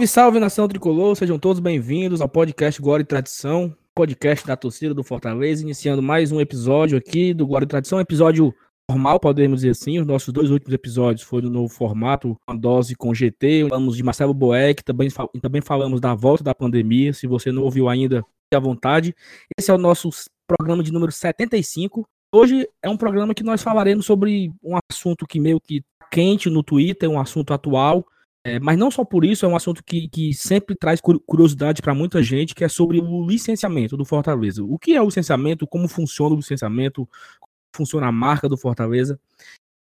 Salve, salve nação tricolor, sejam todos bem-vindos ao podcast Glória e Tradição, podcast da torcida do Fortaleza, iniciando mais um episódio aqui do Glória e Tradição, episódio normal, podemos dizer assim. Os nossos dois últimos episódios foram no formato uma dose com GT, falamos de Marcelo Boeck, também, também falamos da volta da pandemia. Se você não ouviu ainda, fique à vontade. Esse é o nosso programa de número 75. Hoje é um programa que nós falaremos sobre um assunto que meio que tá quente no Twitter, um assunto atual, é, mas não só por isso, é um assunto que, que sempre traz curiosidade para muita gente, que é sobre o licenciamento do Fortaleza. O que é o licenciamento, como funciona o licenciamento, como funciona a marca do Fortaleza.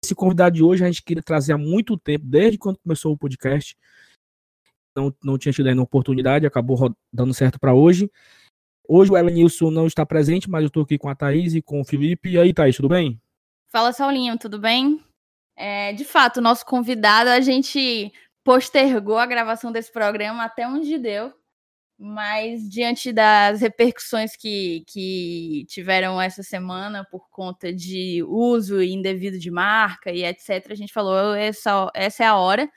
Esse convidado de hoje a gente queria trazer há muito tempo, desde quando começou o podcast. Não, não tinha tido ainda oportunidade, acabou dando certo para hoje. Hoje o Elenilson não está presente, mas eu estou aqui com a Thaís e com o Felipe. E aí, Thaís, tudo bem? Fala, Saulinho, tudo bem? É, de fato, o nosso convidado, a gente postergou a gravação desse programa até onde deu, mas diante das repercussões que, que tiveram essa semana por conta de uso indevido de marca e etc., a gente falou: essa, essa é a hora.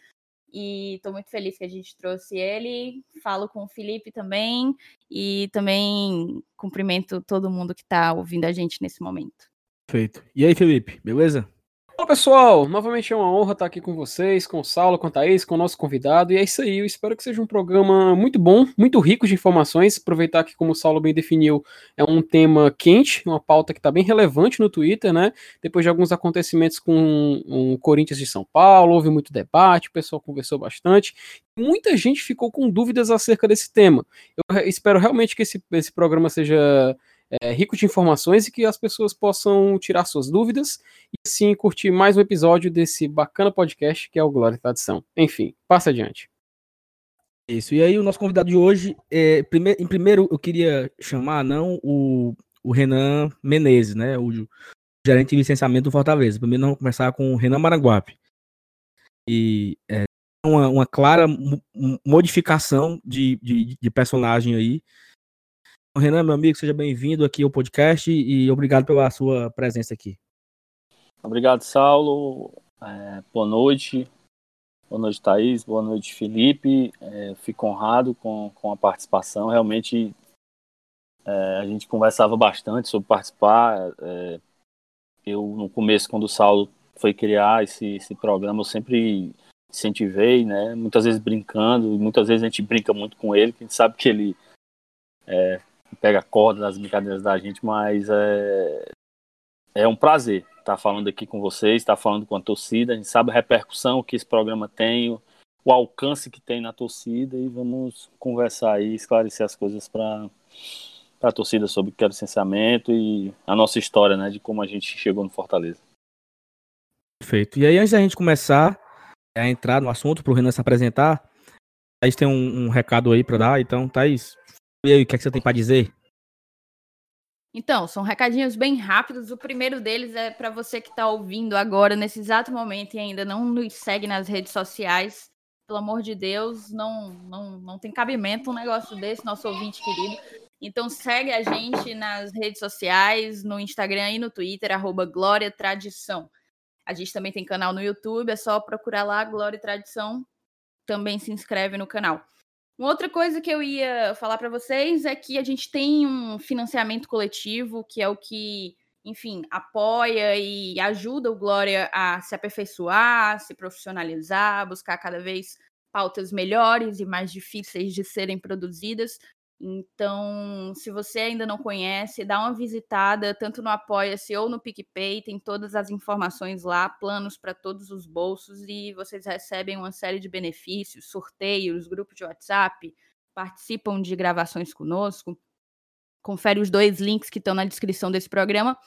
E estou muito feliz que a gente trouxe ele. Falo com o Felipe também. E também cumprimento todo mundo que está ouvindo a gente nesse momento. Perfeito. E aí, Felipe, beleza? Olá pessoal, novamente é uma honra estar aqui com vocês, com o Saulo, com a Thaís, com o nosso convidado, e é isso aí, eu espero que seja um programa muito bom, muito rico de informações, aproveitar que, como o Saulo bem definiu, é um tema quente, uma pauta que está bem relevante no Twitter, né, depois de alguns acontecimentos com o Corinthians de São Paulo, houve muito debate, o pessoal conversou bastante, muita gente ficou com dúvidas acerca desse tema, eu espero realmente que esse, esse programa seja é, rico de informações e que as pessoas possam tirar suas dúvidas e sim curtir mais um episódio desse bacana podcast que é o Glória e Tradição. Enfim, passa adiante. Isso, e aí o nosso convidado de hoje, é, em primeiro eu queria chamar não o, o Renan Menezes, né, o gerente de licenciamento do Fortaleza. Primeiro vamos começar com o Renan Maranguape. E é uma, uma clara modificação de, de, de personagem aí, Renan, meu amigo, seja bem-vindo aqui ao podcast e obrigado pela sua presença aqui. Obrigado, Saulo. É, boa noite. Boa noite, Thaís. Boa noite, Felipe. É, fico honrado com, com a participação. Realmente, é, a gente conversava bastante sobre participar. É, eu, no começo, quando o Saulo foi criar esse, esse programa, eu sempre incentivei, né? Muitas vezes brincando, muitas vezes a gente brinca muito com ele, a gente sabe que ele é, pega corda das brincadeiras da gente, mas é, é um prazer estar falando aqui com vocês, estar falando com a torcida. A gente sabe a repercussão que esse programa tem, o alcance que tem na torcida e vamos conversar aí, esclarecer as coisas para a torcida sobre o que é licenciamento e a nossa história, né, de como a gente chegou no Fortaleza. Perfeito. E aí, antes da gente começar a entrar no assunto, para o Renan se apresentar, Thaís tem um, um recado aí para dar, então, Thaís, e aí, o que, é que você tem para dizer? Então, são recadinhos bem rápidos. O primeiro deles é para você que está ouvindo agora, nesse exato momento, e ainda não nos segue nas redes sociais. Pelo amor de Deus, não, não, não tem cabimento um negócio desse, nosso ouvinte querido. Então segue a gente nas redes sociais, no Instagram e no Twitter, arroba Glória Tradição. A gente também tem canal no YouTube, é só procurar lá Glória Tradição. Também se inscreve no canal. Uma outra coisa que eu ia falar para vocês é que a gente tem um financiamento coletivo, que é o que, enfim, apoia e ajuda o Glória a se aperfeiçoar, se profissionalizar, buscar cada vez pautas melhores e mais difíceis de serem produzidas. Então, se você ainda não conhece, dá uma visitada tanto no Apoia-se ou no PicPay, tem todas as informações lá, planos para todos os bolsos e vocês recebem uma série de benefícios, sorteios, grupos de WhatsApp, participam de gravações conosco. Confere os dois links que estão na descrição desse programa.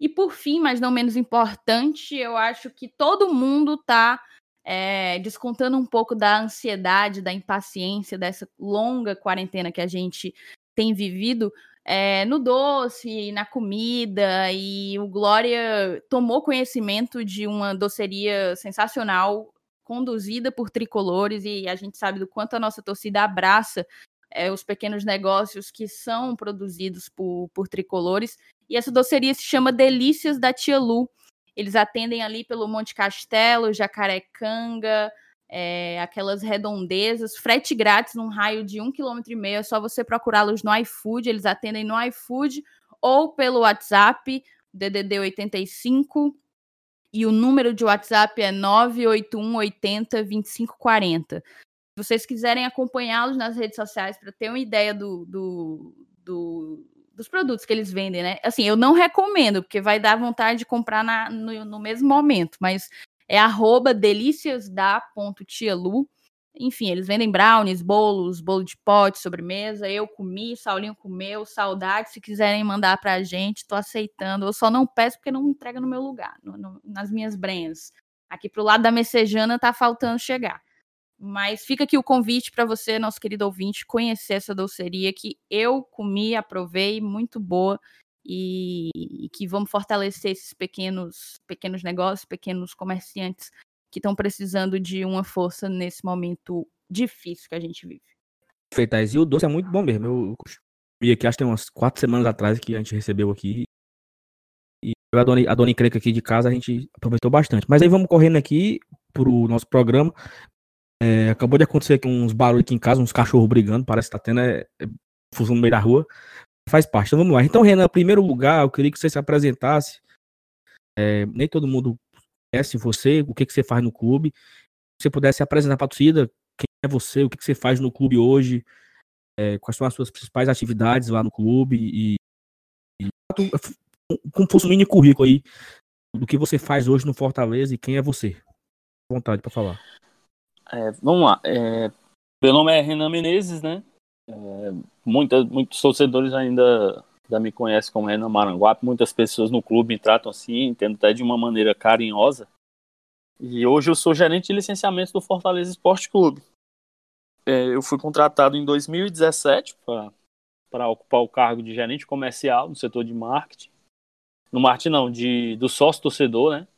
E por fim, mas não menos importante, eu acho que todo mundo está é, descontando um pouco da ansiedade, da impaciência dessa longa quarentena que a gente tem vivido é, no doce, na comida, e o Glória tomou conhecimento de uma doceria sensacional, conduzida por tricolores, e a gente sabe do quanto a nossa torcida abraça é, os pequenos negócios que são produzidos por, por tricolores. E essa doceria se chama Delícias da Tia Lu. Eles atendem ali pelo Monte Castelo, Jacarecanga, é, aquelas redondezas, frete grátis num raio de um quilômetro e meio. É só você procurá-los no iFood, eles atendem no iFood ou pelo WhatsApp, DDD 85 e o número de WhatsApp é 981 80 2540. Se vocês quiserem acompanhá-los nas redes sociais para ter uma ideia do, do, do, dos produtos que eles vendem, né? Assim, eu não recomendo, porque vai dar vontade de comprar na, no, no mesmo momento, mas é arroba deliciasda.tialu. Enfim, eles vendem brownies, bolos, bolo de pote, sobremesa. Eu comi, Saulinho comeu, saudade. Se quiserem mandar pra gente, tô aceitando. Eu só não peço porque não entrega no meu lugar, no, no, nas minhas brenhas. Aqui pro lado da Messejana tá faltando chegar. Mas fica aqui o convite para você, nosso querido ouvinte, conhecer essa doceria que eu comi, aprovei, muito boa e, e que vamos fortalecer esses pequenos, pequenos negócios, pequenos comerciantes que estão precisando de uma força nesse momento difícil que a gente vive. Feitas, e o doce é muito bom mesmo. Eu comi aqui, acho que tem umas quatro semanas atrás que a gente recebeu aqui. E a dona, a dona aqui de casa a gente aproveitou bastante. Mas aí vamos correndo aqui pro nosso programa. É, acabou de acontecer aqui uns barulhos aqui em casa, uns cachorros brigando, parece que tá tendo é, é, fusão no meio da rua faz parte. Então vamos lá. Então, Renan, primeiro lugar, eu queria que você se apresentasse. É, nem todo mundo conhece você, o que, que você faz no clube. Se você pudesse apresentar para a torcida, quem é você, o que, que você faz no clube hoje, é, quais são as suas principais atividades lá no clube e, e como fosse um mini currículo aí do que você faz hoje no Fortaleza e quem é você. vontade para falar. É, vamos lá. É, meu nome é Renan Menezes, né? É, muita, muitos torcedores ainda, ainda me conhecem como Renan Maranguape, muitas pessoas no clube me tratam assim, entendo até de uma maneira carinhosa. E hoje eu sou gerente de licenciamento do Fortaleza Esporte Clube. É, eu fui contratado em 2017 para ocupar o cargo de gerente comercial no setor de marketing. No marketing não, de, do sócio torcedor, né?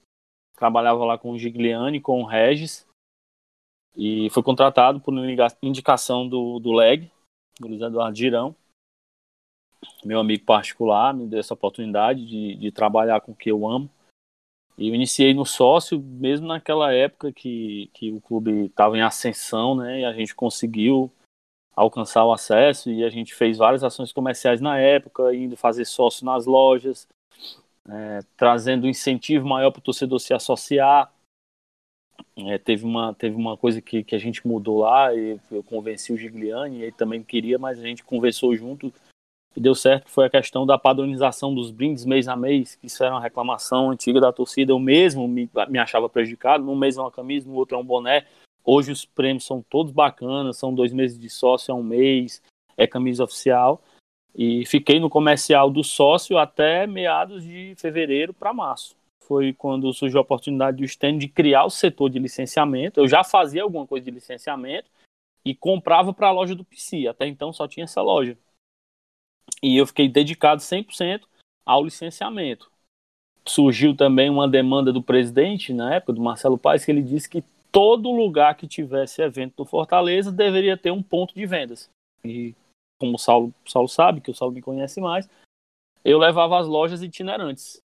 Trabalhava lá com o Gigliani, com o Regis. E foi contratado por indicação do, do LEG, do Luiz Eduardo Girão, meu amigo particular, me deu essa oportunidade de, de trabalhar com o que eu amo. E eu iniciei no sócio, mesmo naquela época que, que o clube estava em ascensão, né? E a gente conseguiu alcançar o acesso e a gente fez várias ações comerciais na época, indo fazer sócio nas lojas, é, trazendo incentivo maior para o torcedor se associar. É, teve, uma, teve uma coisa que, que a gente mudou lá, e eu convenci o Gigliani, ele também queria, mas a gente conversou junto. E deu certo, foi a questão da padronização dos brindes mês a mês, que isso era uma reclamação antiga da torcida, eu mesmo me, me achava prejudicado, num mês é uma camisa, no outro é um boné, hoje os prêmios são todos bacanas, são dois meses de sócio, é um mês, é camisa oficial, e fiquei no comercial do sócio até meados de fevereiro para março foi quando surgiu a oportunidade do stand de criar o setor de licenciamento. Eu já fazia alguma coisa de licenciamento e comprava para a loja do PC. Até então só tinha essa loja. E eu fiquei dedicado 100% ao licenciamento. Surgiu também uma demanda do presidente, na época, do Marcelo Paes, que ele disse que todo lugar que tivesse evento do Fortaleza deveria ter um ponto de vendas. E como o Saulo, o Saulo sabe, que o Saulo me conhece mais, eu levava as lojas itinerantes.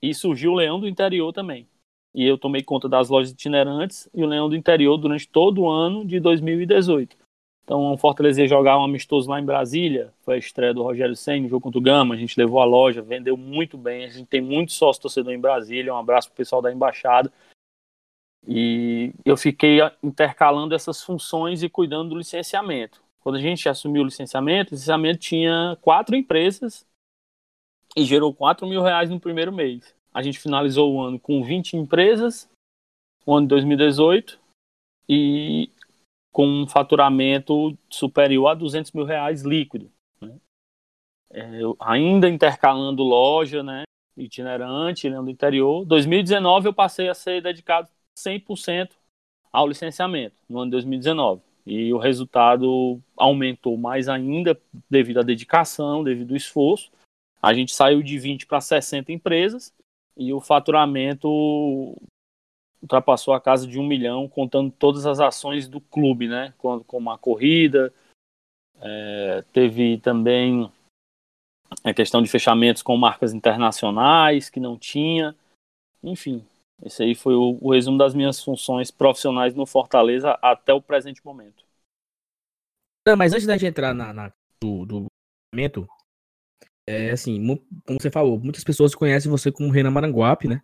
E surgiu o Leão do Interior também. E eu tomei conta das lojas itinerantes e o Leão do Interior durante todo o ano de 2018. Então, o Fortaleza ia jogar um amistoso lá em Brasília, foi a estreia do Rogério Senna, jogo contra o Gama, a gente levou a loja, vendeu muito bem, a gente tem muito sócio torcedor em Brasília, um abraço pro pessoal da embaixada. E eu fiquei intercalando essas funções e cuidando do licenciamento. Quando a gente assumiu o licenciamento, o licenciamento tinha quatro empresas e gerou 4 mil reais no primeiro mês. A gente finalizou o ano com 20 empresas, o ano de 2018, e com um faturamento superior a 200 mil reais líquido. Né? É, ainda intercalando loja, né, itinerante, né, do interior. 2019 eu passei a ser dedicado 100% ao licenciamento, no ano de 2019. E o resultado aumentou mais ainda devido à dedicação, devido ao esforço. A gente saiu de 20 para 60 empresas e o faturamento ultrapassou a casa de um milhão, contando todas as ações do clube, né? Como a corrida, é, teve também a questão de fechamentos com marcas internacionais que não tinha, enfim, Esse aí foi o, o resumo das minhas funções profissionais no Fortaleza até o presente momento. Não, mas antes da gente entrar na, na do, do momento, é assim, como você falou, muitas pessoas conhecem você como Renan Maranguape, né?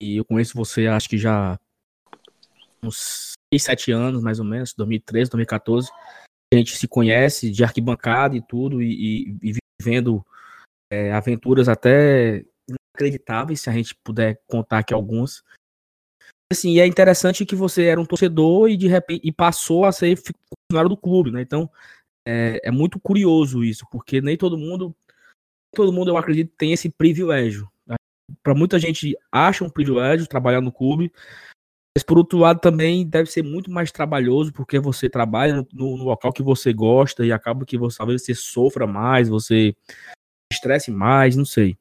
E eu conheço você, acho que já uns 6, 7 anos, mais ou menos, 2013, 2014. A gente se conhece de arquibancada e tudo, e, e, vivendo é, aventuras até inacreditáveis, se a gente puder contar aqui algumas. Assim, é interessante que você era um torcedor e de repente e passou a ser funcionário do clube, né? Então, é, é muito curioso isso, porque nem todo mundo, todo mundo eu acredito tem esse privilégio. Para muita gente acha um privilégio trabalhar no clube, mas por outro lado também deve ser muito mais trabalhoso, porque você trabalha no, no local que você gosta e acaba que você talvez você sofra mais, você estresse mais, não sei.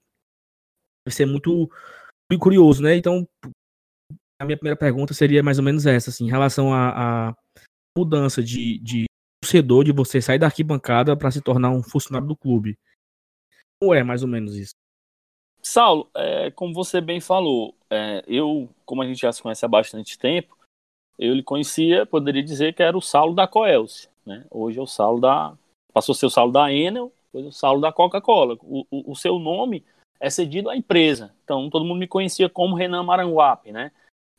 Deve ser muito, muito curioso, né? Então, a minha primeira pergunta seria mais ou menos essa, assim, em relação à mudança de, de torcedor, de você sair da arquibancada para se tornar um funcionário do clube. Como é mais ou menos isso? Saulo, é, como você bem falou, é, eu, como a gente já se conhece há bastante tempo, eu lhe conhecia, poderia dizer que era o Saulo da Coelce, né? Hoje é o Saulo da. Passou a ser o Saulo da Enel, depois o Saulo da Coca-Cola. O, o, o, seu nome é cedido à empresa. Então todo mundo me conhecia como Renan Maranguape, né?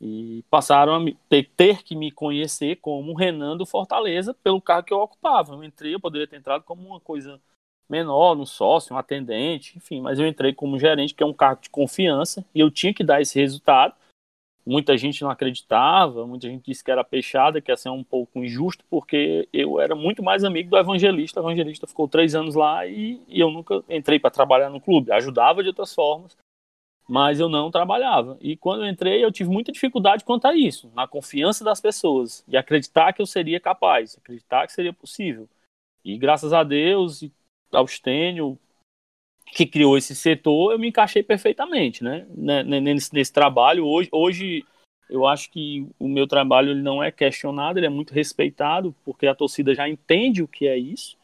E passaram a ter, ter, que me conhecer como Renan do Fortaleza pelo cargo que eu ocupava. Eu entrei, eu poderia ter entrado como uma coisa menor, um sócio, um atendente, enfim, mas eu entrei como gerente, que é um cargo de confiança, e eu tinha que dar esse resultado. Muita gente não acreditava, muita gente disse que era peixada, que ia ser um pouco injusto, porque eu era muito mais amigo do evangelista. O evangelista ficou três anos lá e, e eu nunca entrei para trabalhar no clube. Ajudava de outras formas, mas eu não trabalhava. E quando eu entrei, eu tive muita dificuldade quanto a isso, na confiança das pessoas, e acreditar que eu seria capaz, acreditar que seria possível. E graças a Deus, e ao Stênio, que criou esse setor, eu me encaixei perfeitamente, né? Nesse, nesse trabalho. Hoje, hoje, eu acho que o meu trabalho ele não é questionado, ele é muito respeitado, porque a torcida já entende o que é isso.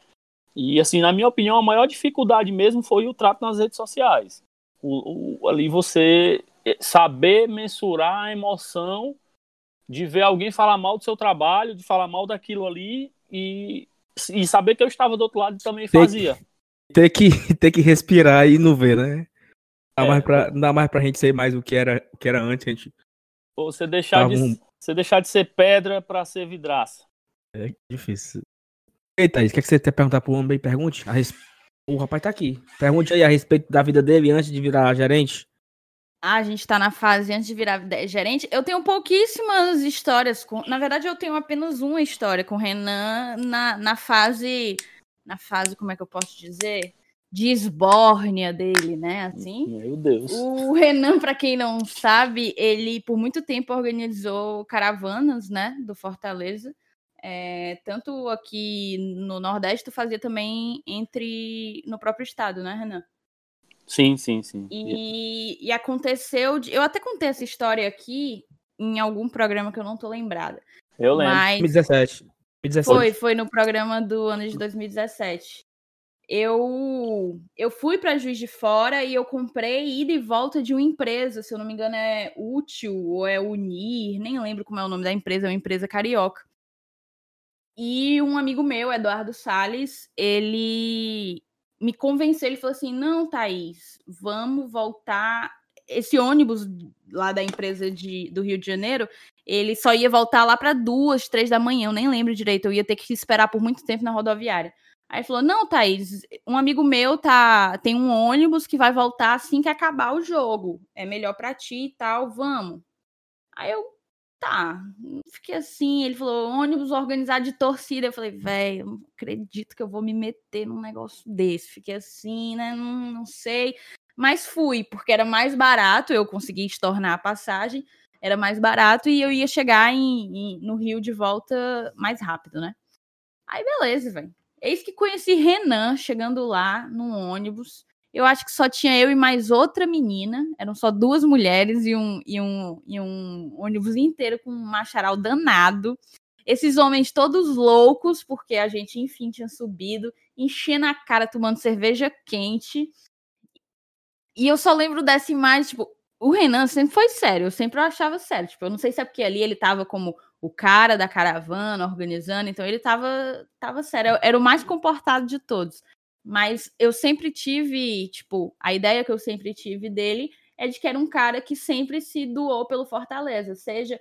E, assim, na minha opinião, a maior dificuldade mesmo foi o trato nas redes sociais o, o, ali você saber mensurar a emoção de ver alguém falar mal do seu trabalho, de falar mal daquilo ali e, e saber que eu estava do outro lado e também fazia. Ter que, ter que respirar e não ver, né? Dá, é, mais pra, não dá mais pra gente ser mais o que era, o que era antes. A gente... Você deixar, de, um... você deixar de ser pedra para ser vidraça. É difícil. Eita, o que, é que você quer perguntar pro homem? Pergunte a respeito o rapaz tá aqui. Pergunte aí a respeito da vida dele antes de virar gerente. Ah, a gente tá na fase antes de virar gerente. Eu tenho pouquíssimas histórias com. Na verdade, eu tenho apenas uma história com o Renan na, na fase. Na fase, como é que eu posso dizer? De esbórnia dele, né? Assim. Meu Deus. O Renan, para quem não sabe, ele por muito tempo organizou caravanas, né? Do Fortaleza. É, tanto aqui no Nordeste, tu fazia também entre no próprio estado, né, Renan? Sim, sim, sim. E, e aconteceu. De, eu até contei essa história aqui em algum programa que eu não tô lembrada. Eu lembro. Mas 2017. 2017. Foi, foi no programa do ano de 2017. Eu, eu fui para Juiz de Fora e eu comprei ida e volta de uma empresa, se eu não me engano é Útil ou é Unir, nem lembro como é o nome da empresa, é uma empresa carioca. E um amigo meu, Eduardo Sales, ele me convenceu, ele falou assim: "Não, Thaís, vamos voltar esse ônibus lá da empresa de, do Rio de Janeiro, ele só ia voltar lá para duas, três da manhã, eu nem lembro direito, eu ia ter que esperar por muito tempo na rodoviária. Aí falou: Não, Thaís, um amigo meu tá tem um ônibus que vai voltar assim que acabar o jogo. É melhor para ti e tal, vamos. Aí eu, tá, fiquei assim, ele falou, ônibus organizado de torcida, eu falei, velho, não acredito que eu vou me meter num negócio desse, fiquei assim, né, não, não sei, mas fui, porque era mais barato, eu consegui estornar a passagem, era mais barato e eu ia chegar em, em no Rio de volta mais rápido, né, aí beleza, velho, eis que conheci Renan chegando lá no ônibus, eu acho que só tinha eu e mais outra menina. Eram só duas mulheres e um, e um, e um ônibus inteiro com um macharal danado. Esses homens todos loucos, porque a gente, enfim, tinha subido, enchendo a cara, tomando cerveja quente. E eu só lembro dessa imagem, tipo, o Renan sempre foi sério, eu sempre achava sério. Tipo, eu não sei se é porque ali ele tava como o cara da caravana organizando, então ele tava, tava sério. Era o mais comportado de todos. Mas eu sempre tive, tipo, a ideia que eu sempre tive dele é de que era um cara que sempre se doou pelo Fortaleza, seja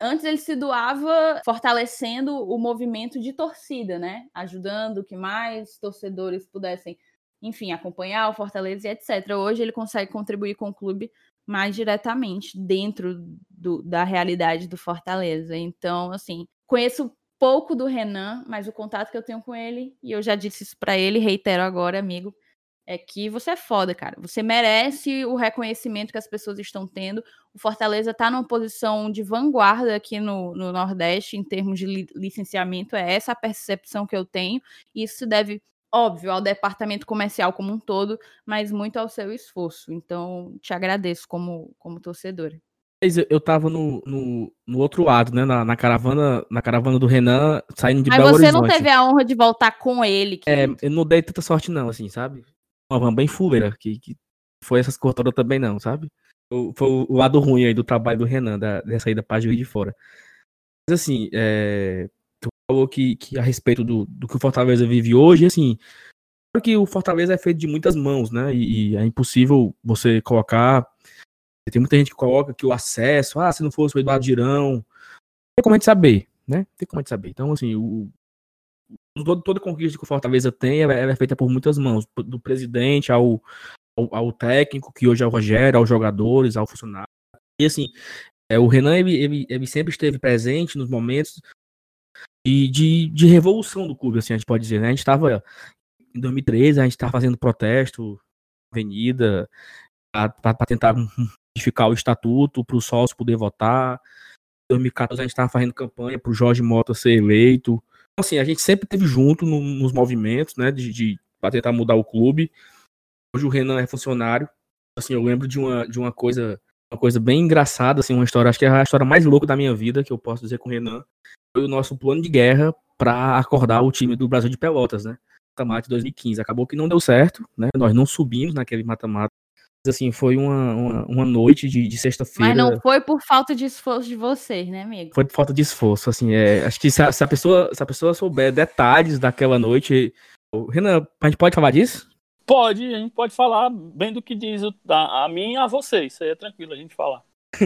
antes ele se doava fortalecendo o movimento de torcida, né? Ajudando que mais torcedores pudessem, enfim, acompanhar o Fortaleza e etc. Hoje ele consegue contribuir com o clube mais diretamente dentro do, da realidade do Fortaleza. Então, assim, conheço pouco do Renan, mas o contato que eu tenho com ele, e eu já disse isso para ele, reitero agora, amigo, é que você é foda, cara. Você merece o reconhecimento que as pessoas estão tendo. O Fortaleza está numa posição de vanguarda aqui no, no Nordeste em termos de li licenciamento. É essa a percepção que eu tenho. Isso se deve óbvio, ao departamento comercial como um todo, mas muito ao seu esforço. Então, te agradeço como, como torcedora. Eu tava no, no, no outro lado, né? Na, na, caravana na caravana do Renan, saindo de Mas Belo você Horizonte. não teve a honra de voltar com ele. É, eu não dei tanta sorte, não, assim, sabe? Uma van bem fuleira, que, que foi essas cortadas também, não, sabe? Foi o, o lado ruim aí do trabalho do Renan, da, dessa ida pra Juiz de Fora. Mas assim, é, falou que, que a respeito do, do que o Fortaleza vive hoje, assim, claro que o Fortaleza é feito de muitas mãos, né? E, e, é impossível você colocar. Tem muita gente que coloca que o acesso, ah, se não fosse o Eduardo Girão, tem como a gente saber, né? Tem como a gente saber. Então, assim, o, todo, toda conquista que o Fortaleza tem ela, ela é feita por muitas mãos, do presidente ao, ao, ao, técnico, que hoje é o Rogério, aos jogadores, ao funcionário. E assim, é, o Renan ele, ele, ele sempre esteve presente nos momentos de, de, de, revolução do clube, assim, a gente pode dizer, né? A gente estava em 2013, a gente estava fazendo protesto, avenida, para tentar modificar o estatuto, para o sócio poder votar. Em 2014, a gente estava fazendo campanha para o Jorge Mota ser eleito. Então, assim, a gente sempre esteve junto no, nos movimentos, né, de, de para tentar mudar o clube. Hoje o Renan é funcionário. Assim, eu lembro de uma, de uma coisa uma coisa bem engraçada, assim, uma história, acho que é a história mais louca da minha vida, que eu posso dizer com o Renan, foi o nosso plano de guerra para acordar o time do Brasil de Pelotas, né? Mata-mata 2015. Acabou que não deu certo, né? Nós não subimos naquele mata-mata. Assim, foi uma, uma, uma noite de, de sexta-feira. Mas não foi por falta de esforço de vocês, né, amigo? Foi por falta de esforço, assim, é, acho que se a, se a, pessoa, se a pessoa souber detalhes daquela noite... Renan, a gente pode falar disso? Pode, a gente pode falar bem do que diz a, a mim e a você, isso aí é tranquilo a gente falar.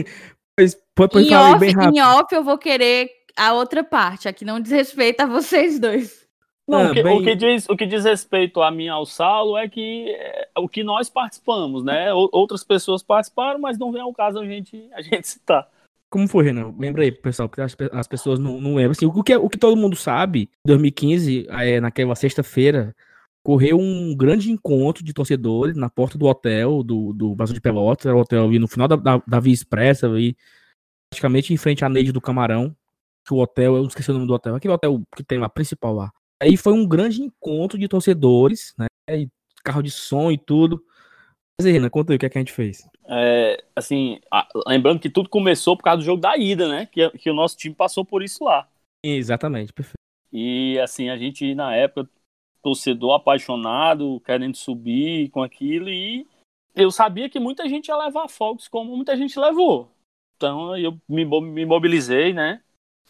pois, pode, em, off, bem rápido. em off eu vou querer a outra parte, a que não diz respeito a vocês dois. Não, o, que, bem... o, que, diz, o que diz respeito a mim ao Saulo é que é, o que nós participamos, né? Outras pessoas participaram, mas não vem ao caso a gente, a gente citar. Como foi, Renan? Lembra aí, pessoal, porque as, as pessoas não, não lembram. Assim, o, que, o que todo mundo sabe, em 2015, é, naquela sexta-feira, correu um grande encontro de torcedores na porta do hotel do, do Brasil de Pelotas, era o hotel ali no final da, da, da Via Expressa, ali, praticamente em frente à Neide do Camarão que o hotel, eu esqueci o nome do hotel, aquele hotel que tem lá, principal lá. Aí foi um grande encontro de torcedores, né? E carro de som e tudo. Mas aí, Renan, conta aí o que, é que a gente fez. É, assim, lembrando que tudo começou por causa do jogo da ida, né? Que, que o nosso time passou por isso lá. Exatamente, perfeito. E assim, a gente na época, torcedor apaixonado, querendo subir com aquilo, e eu sabia que muita gente ia levar fogos como muita gente levou. Então eu me, me mobilizei, né?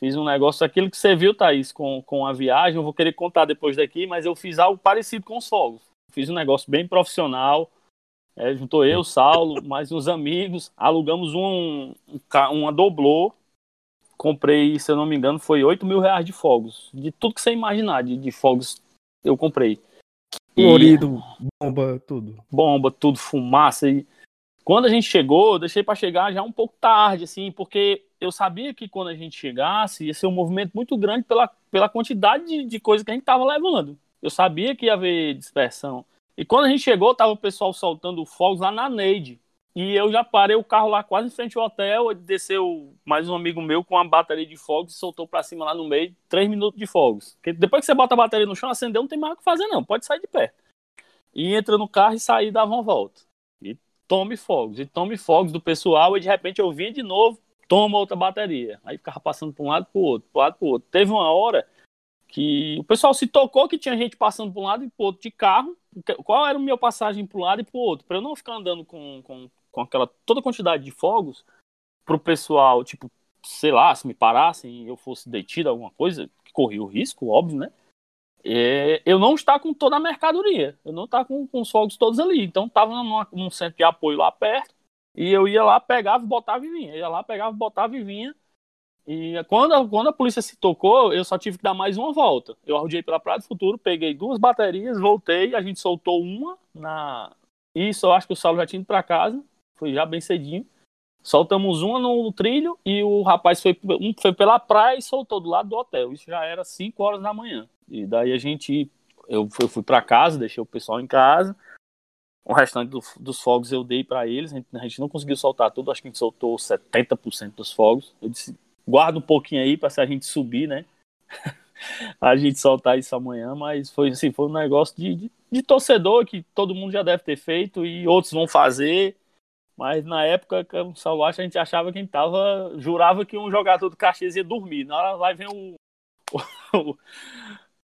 Fiz um negócio, aquilo que você viu, Thaís, com, com a viagem, eu vou querer contar depois daqui, mas eu fiz algo parecido com os fogos. Fiz um negócio bem profissional. É, juntou eu, Saulo, mais uns amigos, alugamos um, um uma doblô. Comprei, se eu não me engano, foi 8 mil reais de fogos. De tudo que você imaginar, de, de fogos eu comprei. Colorido, bomba, tudo. Bomba, tudo, fumaça. E quando a gente chegou, eu deixei para chegar já um pouco tarde, assim, porque eu sabia que quando a gente chegasse ia ser um movimento muito grande pela, pela quantidade de, de coisa que a gente estava levando. Eu sabia que ia haver dispersão. E quando a gente chegou, tava o pessoal soltando fogos lá na Neide. E eu já parei o carro lá quase em frente ao hotel, desceu mais um amigo meu com uma bateria de fogos e soltou para cima lá no meio, três minutos de fogos. Porque depois que você bota a bateria no chão, acendeu, não tem mais o que fazer não, pode sair de pé. E entra no carro e sair e dava uma volta. Tome fogos, e tome fogos do pessoal, e de repente eu vinha de novo, toma outra bateria. Aí ficava passando para um lado para o outro, para lado para o outro. Teve uma hora que o pessoal se tocou que tinha gente passando para um lado e para o outro de carro. Qual era a minha passagem para um lado e para o outro? Para eu não ficar andando com, com com aquela toda quantidade de fogos, pro pessoal, tipo, sei lá, se me parassem e eu fosse detido, alguma coisa, corria o risco, óbvio, né? É, eu não estar com toda a mercadoria, eu não estar com, com os fogos todos ali. Então tava numa, num centro de apoio lá perto, e eu ia lá, pegava, botava e vinha. Ia lá, pegava, botava e vinha. E quando, quando a polícia se tocou, eu só tive que dar mais uma volta. Eu arrudei pela Praia do Futuro, peguei duas baterias, voltei, a gente soltou uma na. Isso, eu acho que o Saulo já tinha ido pra casa, foi já bem cedinho. Soltamos uma no trilho e o rapaz foi, um foi pela praia e soltou do lado do hotel. Isso já era 5 horas da manhã. E daí a gente. Eu, fui para casa, deixei o pessoal em casa. O restante do, dos fogos eu dei para eles. A gente, a gente, não conseguiu soltar tudo, acho que a gente soltou 70% dos fogos. Eu disse: guarda um pouquinho aí para se a gente subir, né? a gente soltar isso amanhã. Mas foi assim: foi um negócio de, de, de torcedor que todo mundo já deve ter feito e outros vão fazer mas na época, o Saulo a gente achava que a gente tava. Jurava que um jogador do Caxias ia dormir. Na hora lá vem o,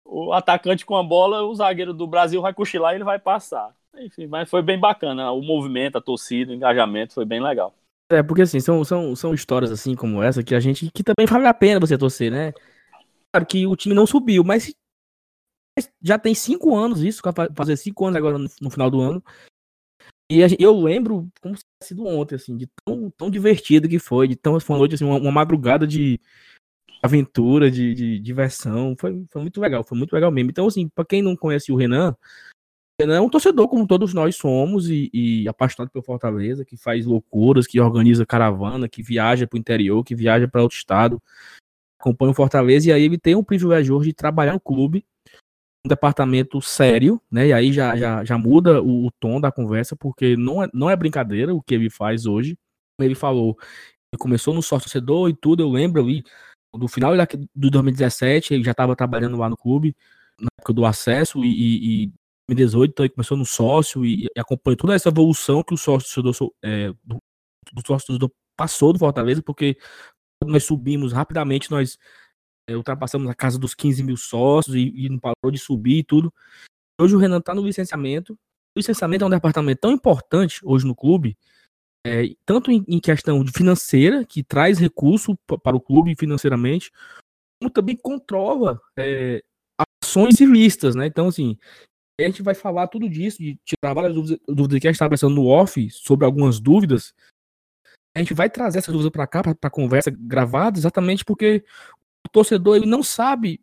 o, atacante com a bola, o zagueiro do Brasil vai cochilar e ele vai passar. Enfim, mas foi bem bacana. O movimento, a torcida, o engajamento foi bem legal. É, porque assim, são, são, são histórias assim como essa que a gente. que também vale a pena você torcer, né? Claro que o time não subiu, mas já tem cinco anos isso, fazer cinco anos agora no, final do ano. E eu lembro como se tivesse sido ontem, assim, de tão, tão divertido que foi, de tão, foi uma noite, assim, uma, uma madrugada de aventura, de, de, diversão, foi, foi muito legal, foi muito legal mesmo. Então, assim, pra quem não conhece o Renan, o Renan é um torcedor como todos nós somos e, e apaixonado pelo Fortaleza, que faz loucuras, que organiza caravana, que viaja pro interior, que viaja para outro estado, acompanha o Fortaleza e aí ele tem o privilégio hoje de trabalhar no clube um departamento sério, né? E aí já, já, já muda o, o, tom da conversa, porque não é, não é brincadeira o que ele faz hoje. Ele falou, ele começou no sócio torcedor e tudo, eu lembro ali, do final do 2017, ele já estava trabalhando lá no clube, na época do acesso, e, em 2018, então ele começou no sócio e, e acompanhou toda essa evolução que o sócio torcedor, é, do, do sócio torcedor passou do Fortaleza, porque nós subimos rapidamente, nós é, ultrapassamos a casa dos 15 mil sócios e, e não parou de subir e tudo. Hoje o Renan está no licenciamento. O licenciamento é um departamento tão importante hoje no clube, é, tanto em, em, questão financeira, que traz recurso para o clube financeiramente, como também controla é, ações ilícitas, né? Então, assim, a gente vai falar tudo disso, de tirar várias dúvidas, dúvidas que a gente está pensando no off, sobre algumas dúvidas. A gente vai trazer essas dúvidas para cá, para a conversa gravada, exatamente porque o torcedor ele não sabe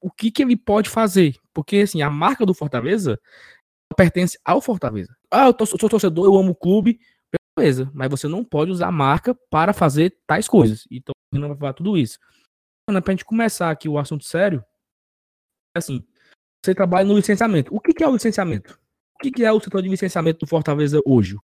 o que, que ele pode fazer. Porque, assim, a marca do Fortaleza pertence ao Fortaleza. Ah, eu, sou torcedor, eu amo o clube, beleza. Mas você não pode usar marca para fazer tais coisas. Então, não vai falar tudo isso. Para a gente começar aqui o assunto sério, assim, você trabalha no licenciamento. O que, que é o licenciamento? O que, que é o setor de licenciamento do Fortaleza hoje?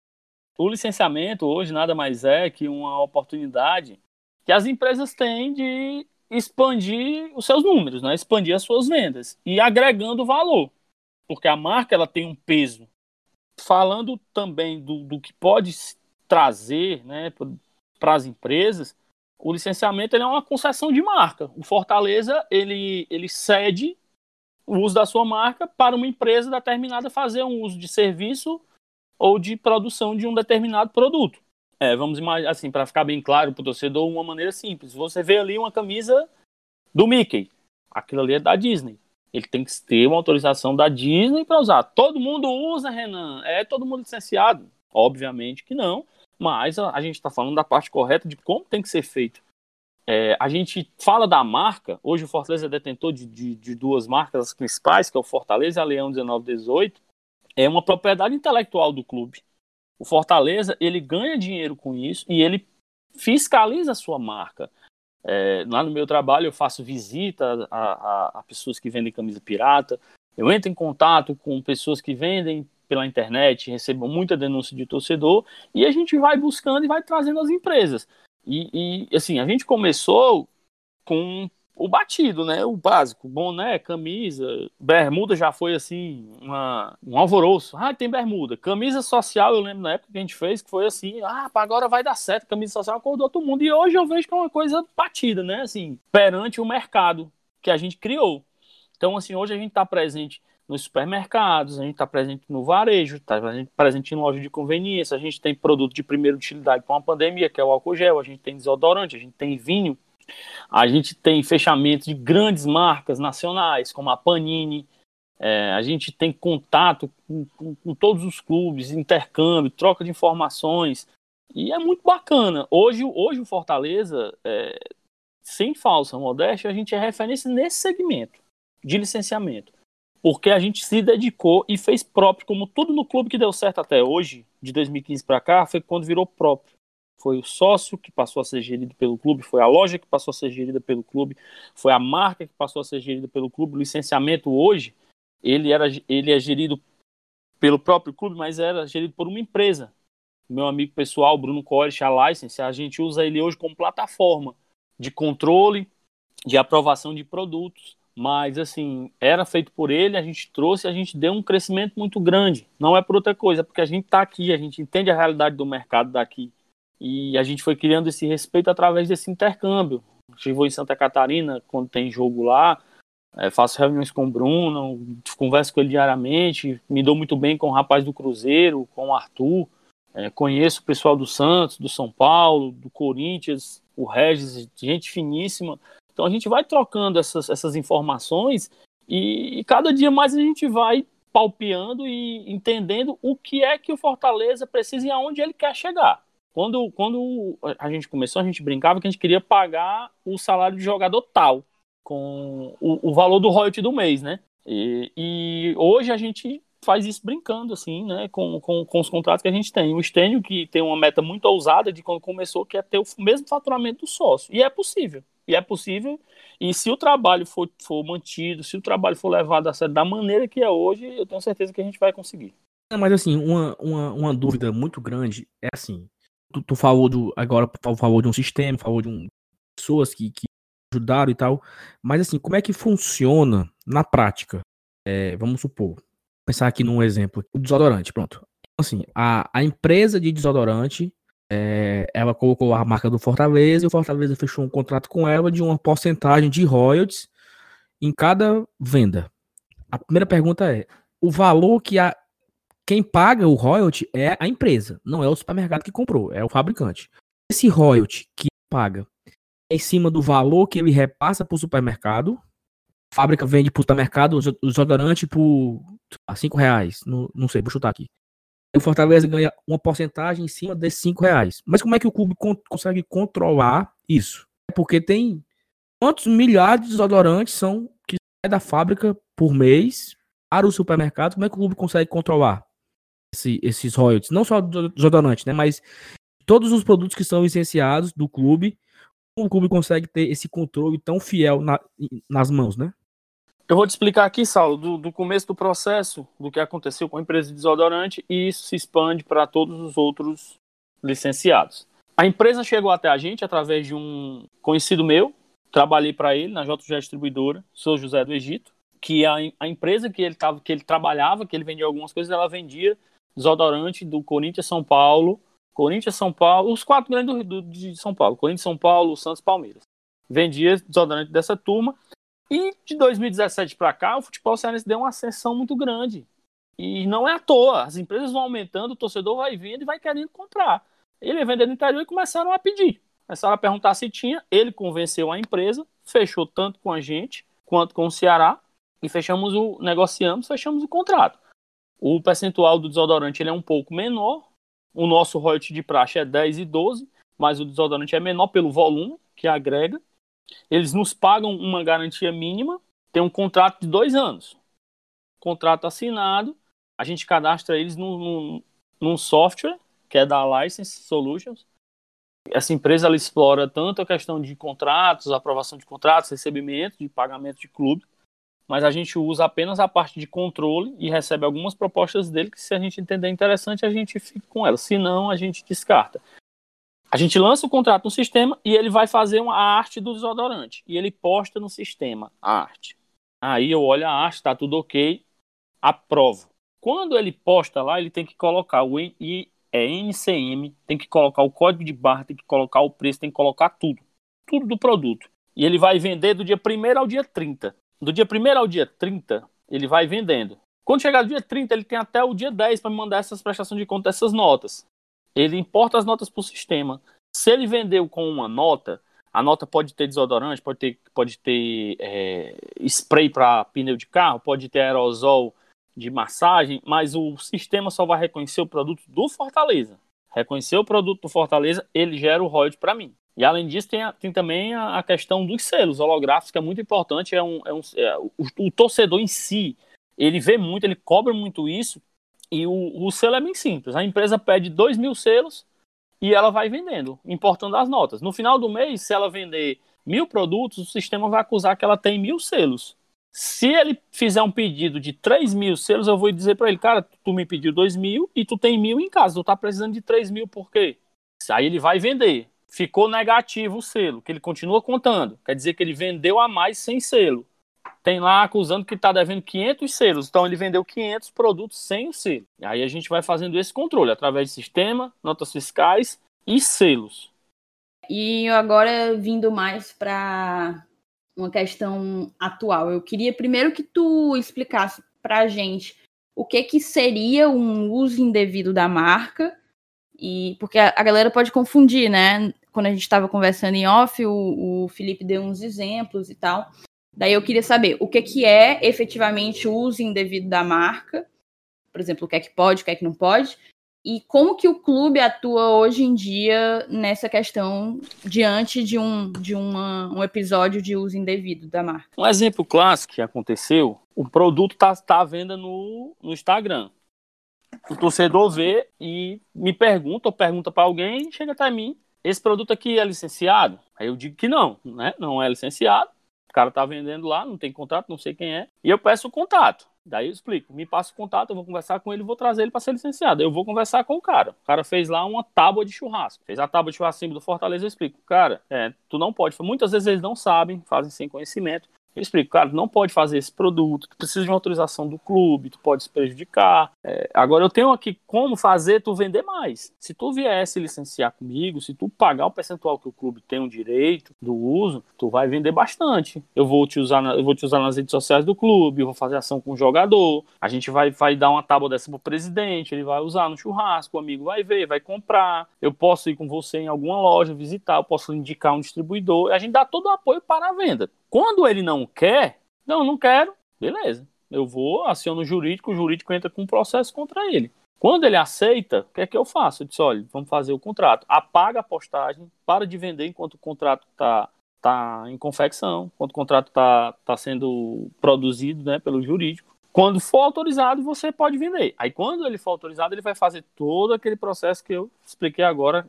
O licenciamento hoje nada mais é que uma oportunidade que as empresas têm de expandir os seus números, né? expandir as suas vendas e agregando valor, porque a marca ela tem um peso. Falando também do, do que pode trazer né, para as empresas, o licenciamento é uma concessão de marca. O Fortaleza ele, ele cede o uso da sua marca para uma empresa determinada fazer um uso de serviço ou de produção de um determinado produto. É, vamos imaginar, assim, para ficar bem claro para o torcedor, uma maneira simples. Você vê ali uma camisa do Mickey. Aquilo ali é da Disney. Ele tem que ter uma autorização da Disney para usar. Todo mundo usa, Renan. É todo mundo licenciado? Obviamente que não. Mas a, a gente está falando da parte correta de como tem que ser feito. É, a gente fala da marca. Hoje o Fortaleza é detentor de, de, de duas marcas principais, que é o Fortaleza e a Leão 1918. É uma propriedade intelectual do clube. O Fortaleza, ele ganha dinheiro com isso e ele fiscaliza a sua marca. É, lá no meu trabalho eu faço visita a, a, a, pessoas que vendem camisa pirata, eu entro em contato com pessoas que vendem pela internet, recebo muita denúncia de torcedor e a gente vai buscando e vai trazendo as empresas. E, e assim, a gente começou com o batido, né? O básico, boné, camisa, bermuda já foi assim, uma, um alvoroço. Ah, tem bermuda. Camisa social, eu lembro na época que a gente fez, que foi assim, ah, agora vai dar certo, camisa social acordou todo mundo. E hoje eu vejo que é uma coisa batida, né? Assim, perante o mercado que a gente criou. Então, assim, hoje a gente está presente nos supermercados, a gente está presente no varejo, está presente em loja de conveniência, a gente tem produto de primeira utilidade com a pandemia, que é o álcool gel, a gente tem desodorante, a gente tem vinho, a gente tem fechamento de grandes marcas nacionais, como a Panini, é, a gente tem contato com, com, com, todos os clubes, intercâmbio, troca de informações, e é muito bacana. Hoje, hoje o Fortaleza, é, sem falsa modéstia, a gente é referência nesse segmento de licenciamento. Porque a gente se dedicou e fez próprio, como tudo no clube que deu certo até hoje, de 2015 para cá, foi quando virou próprio. Foi o sócio que passou a ser gerido pelo clube, foi a loja que passou a ser gerida pelo clube, foi a marca que passou a ser gerida pelo clube. O licenciamento hoje, ele, era, ele é gerido pelo próprio clube, mas era gerido por uma empresa. Meu amigo pessoal, Bruno Corich, a License, a gente usa ele hoje como plataforma de controle, de aprovação de produtos mas assim, era feito por ele, a gente trouxe, a gente deu um crescimento muito grande. Não é por outra coisa, porque a gente está aqui, a gente entende a realidade do mercado daqui. E a gente foi criando esse respeito através desse intercâmbio. Eu vou em Santa Catarina, quando tem jogo lá, é, faço reuniões com o Bruno, converso com ele diariamente, me dou muito bem com o rapaz do Cruzeiro, com o Arthur, é, conheço o pessoal do Santos, do São Paulo, do Corinthians, o Regis, gente finíssima. Então a gente vai trocando essas, essas informações e, e cada dia mais a gente vai palpeando e entendendo o que é que o Fortaleza precisa e aonde ele quer chegar. Quando, quando a gente começou, a gente brincava que a gente queria pagar o salário de jogador tal, com o, o valor do royalty do mês, né? E, e, hoje a gente faz isso brincando, assim, né? Com, com, com os contratos que a gente tem. O Stênio, que tem uma meta muito ousada de quando começou, que é ter o mesmo faturamento do sócio. E é possível. E é possível. E se o trabalho for, for mantido, se o trabalho for levado a sério da maneira que é hoje, eu tenho certeza que a gente vai conseguir. Mas assim, uma, uma, uma dúvida muito grande é assim. Tu, tu falou do. Agora falou de um sistema, falou de um, pessoas que, que ajudaram e tal. Mas assim, como é que funciona na prática? É, vamos supor, pensar aqui num exemplo, o desodorante, pronto. Assim, a, a empresa de desodorante é, ela colocou a marca do Fortaleza e o Fortaleza fechou um contrato com ela de uma porcentagem de royalties em cada venda. A primeira pergunta é: o valor que a quem paga o royalty é a empresa, não é o supermercado que comprou, é o fabricante. Esse royalty que paga é em cima do valor que ele repassa para o supermercado. A fábrica vende para o supermercado o desodorante por 5 reais. Não sei, vou chutar aqui o Fortaleza ganha uma porcentagem em cima desses cinco reais. Mas como é que o clube con consegue controlar isso? É porque tem quantos milhares de desodorantes são que saem da fábrica por mês para o supermercado? Como é que o clube consegue controlar esse, esses royalties? Não só desodorante, né? Mas todos os produtos que são licenciados do clube. O clube consegue ter esse controle tão fiel na, nas mãos, né? Eu vou te explicar aqui, Saulo, do, do, começo do processo, do que aconteceu com a empresa de desodorante, e isso se expande para todos os outros licenciados. A empresa chegou até a gente através de um conhecido meu, trabalhei para ele na JG Distribuidora, sou José do Egito, que a, a empresa que ele, tava, que ele trabalhava, que ele vendia algumas coisas, ela vendia desodorante do Corinthians São Paulo, Corinthians São Paulo, os quatro grandes do, do, de São Paulo, Corinthians São Paulo, Santos Palmeiras. Vendia desodorante dessa turma e de 2017 para cá, o futebol cearense deu uma ascensão muito grande. E não é à toa. As empresas vão aumentando, o torcedor vai vindo e vai querendo comprar. Ele vendendo no interior e começaram a pedir. Começaram a perguntar se tinha. Ele convenceu a empresa, fechou tanto com a gente quanto com o Ceará e fechamos o negociamos, fechamos o contrato. O percentual do desodorante ele é um pouco menor. O nosso royalty de praxe é 10 e 12, mas o desodorante é menor pelo volume que agrega. Eles nos pagam uma garantia mínima, tem um contrato de dois anos. Contrato assinado, a gente cadastra eles num, num, num software que é da License Solutions. Essa empresa ela explora tanto a questão de contratos, aprovação de contratos, recebimento de pagamento de clube, mas a gente usa apenas a parte de controle e recebe algumas propostas dele que se a gente entender interessante a gente fica com elas, se não a gente descarta. A gente lança o contrato no sistema e ele vai fazer uma arte do desodorante. E ele posta no sistema a arte. Aí eu olho a arte, está tudo ok, aprovo. Quando ele posta lá, ele tem que colocar o I, é NCM, tem que colocar o código de barra, tem que colocar o preço, tem que colocar tudo. Tudo do produto. E ele vai vender do dia 1 ao dia 30. Do dia 1 ao dia 30, ele vai vendendo. Quando chegar no dia 30, ele tem até o dia 10 para me mandar essas prestações de conta, essas notas. Ele importa as notas para o sistema. Se ele vendeu com uma nota, a nota pode ter desodorante, pode ter, pode ter é, spray para pneu de carro, pode ter aerosol de massagem, mas o sistema só vai reconhecer o produto do Fortaleza. Reconhecer o produto do Fortaleza, ele gera o royalty para mim. E além disso, tem, a, tem também a, a, questão dos selos holográficos, que é muito importante. É um, é um, é, o, o, torcedor em si, ele vê muito, ele cobra muito isso, e o, o selo é bem simples. A empresa pede 2 mil selos, e ela vai vendendo, importando as notas. No final do mês, se ela vender mil produtos, o sistema vai acusar que ela tem mil selos. Se ele fizer um pedido de 3 mil selos, eu vou dizer para ele, cara, tu me pediu 2 mil e tu tem mil em casa, tu tá precisando de 3 mil, por quê? Aí ele vai vender. Ficou negativo o selo, que ele continua contando. Quer dizer que ele vendeu a mais sem selo tem lá acusando que está devendo 500 selos. Então ele vendeu 500 produtos sem o selo. Aí a gente vai fazendo esse controle através de sistema, notas fiscais e selos. E agora vindo mais para uma questão atual, eu queria primeiro que tu explicasse para a gente o que que seria um uso indevido da marca e porque a, a galera pode confundir, né? Quando a gente estava conversando em off, o, o Felipe deu uns exemplos e tal. Daí eu queria saber o que, que é efetivamente o uso indevido da marca, por exemplo, o que é que pode, o que é que não pode, e como que o clube atua hoje em dia nessa questão diante de um, de uma, um episódio de uso indevido da marca. Um exemplo clássico que aconteceu, o produto está tá à venda no, no Instagram. O torcedor vê e me pergunta ou pergunta para alguém, chega até mim, esse produto aqui é licenciado? Aí eu digo que não, né? não é licenciado. O cara tá vendendo lá, não tem contato, não sei quem é. E eu peço o contato. Daí eu explico, me passa o contato, eu vou conversar com ele, vou trazer ele para ser licenciado. Eu vou conversar com o cara. O cara fez lá uma tábua de churrasco. Fez a tábua de churrasco do Fortaleza, eu explico. Cara, é, tu não pode. Muitas vezes eles não sabem, fazem sem conhecimento. Eu explico, cara, não pode fazer esse produto, tu precisa de uma autorização do clube, tu pode se prejudicar. É, agora eu tenho aqui como fazer tu vender mais. Se tu viesse licenciar comigo, se tu pagar o percentual que o clube tem o direito do uso, tu vai vender bastante. Eu vou te usar, na, eu vou te usar nas redes sociais do clube, eu vou fazer ação com o jogador. A gente vai, vai dar uma tábua dessa pro presidente, ele vai usar no churrasco, o amigo vai ver, vai comprar. Eu posso ir com você em alguma loja visitar, eu posso indicar um distribuidor. A gente dá todo o apoio para a venda. Quando ele não quer, não, não quero, beleza. Eu vou, aciono o jurídico, o jurídico entra com um processo contra ele. Quando ele aceita, o que é que eu faço? Eu disse, olha, vamos fazer o contrato. Apaga a postagem, para de vender enquanto o contrato está tá em confecção, enquanto o contrato está tá sendo produzido né, pelo jurídico. Quando for autorizado, você pode vender. Aí, quando ele for autorizado, ele vai fazer todo aquele processo que eu expliquei agora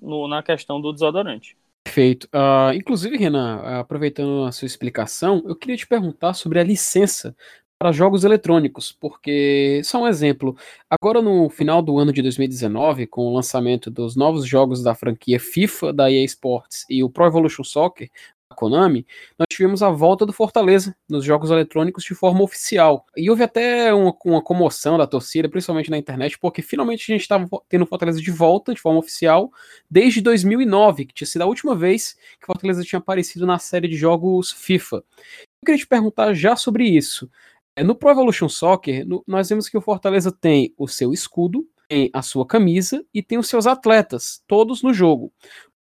no, na questão do desodorante. Perfeito. Uh, inclusive, Renan, aproveitando a sua explicação, eu queria te perguntar sobre a licença para jogos eletrônicos, porque, só um exemplo, agora no final do ano de 2019, com o lançamento dos novos jogos da franquia FIFA da EA Sports e o Pro Evolution Soccer, Konami, nós tivemos a volta do Fortaleza nos jogos eletrônicos de forma oficial. E houve até uma, uma comoção da torcida, principalmente na internet, porque finalmente a gente estava tendo Fortaleza de volta de forma oficial desde 2009, que tinha sido a última vez que Fortaleza tinha aparecido na série de jogos FIFA. Eu queria te perguntar já sobre isso. É, no Pro Evolution Soccer, no, nós vemos que o Fortaleza tem o seu escudo, tem a sua camisa e tem os seus atletas, todos no jogo.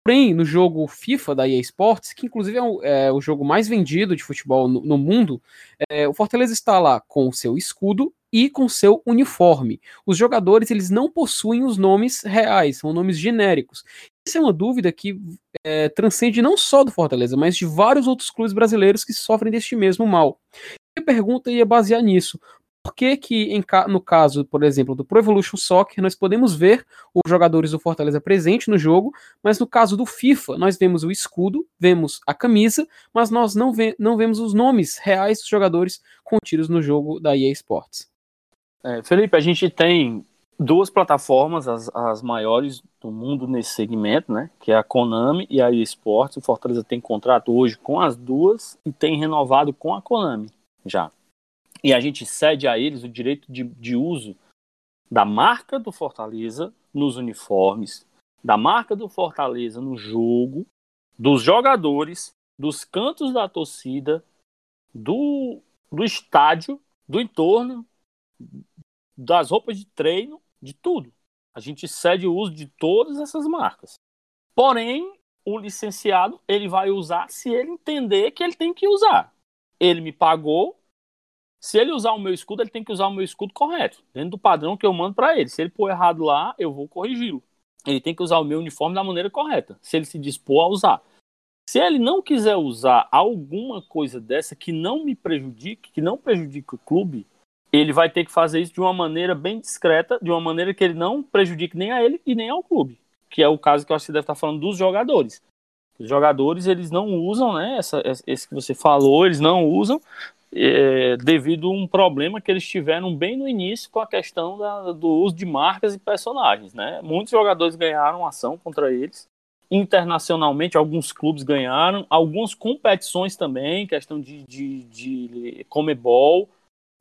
Porém, no jogo FIFA da EA Sports, que inclusive é o, é o jogo mais vendido de futebol no, no mundo, é, o Fortaleza está lá com o seu escudo e com seu uniforme. Os jogadores eles não possuem os nomes reais, são nomes genéricos. Isso é uma dúvida que é, transcende não só do Fortaleza, mas de vários outros clubes brasileiros que sofrem deste mesmo mal. A pergunta ia basear nisso por que, que no caso, por exemplo, do Pro Evolution Soccer, nós podemos ver os jogadores do Fortaleza presente no jogo, mas no caso do FIFA, nós vemos o escudo, vemos a camisa, mas nós não, ve não vemos os nomes reais dos jogadores contidos no jogo da EA Sports. É, Felipe, a gente tem duas plataformas, as, as maiores do mundo nesse segmento, né? Que é a Konami e a EA Sports. O Fortaleza tem contrato hoje com as duas e tem renovado com a Konami já e a gente cede a eles o direito de, de uso da marca do Fortaleza nos uniformes, da marca do Fortaleza no jogo, dos jogadores, dos cantos da torcida, do, do estádio do entorno, das roupas de treino, de tudo. A gente cede o uso de todas essas marcas. Porém, o licenciado ele vai usar se ele entender que ele tem que usar. Ele me pagou. Se ele usar o meu escudo, ele tem que usar o meu escudo correto, dentro do padrão que eu mando para ele. Se ele pôr errado lá, eu vou corrigi-lo. Ele tem que usar o meu uniforme da maneira correta, se ele se dispor a usar. Se ele não quiser usar alguma coisa dessa que não me prejudique, que não prejudique o clube, ele vai ter que fazer isso de uma maneira bem discreta, de uma maneira que ele não prejudique nem a ele e nem ao clube. Que é o caso que eu acho que você deve estar falando dos jogadores. Os jogadores, eles não usam, né? Essa, esse que você falou, eles não usam é, devido a um problema que eles tiveram bem no início com a questão da, do uso de marcas e personagens, né? Muitos jogadores ganharam ação contra eles. Internacionalmente, alguns clubes ganharam, algumas competições também, questão de, de, de Comebol,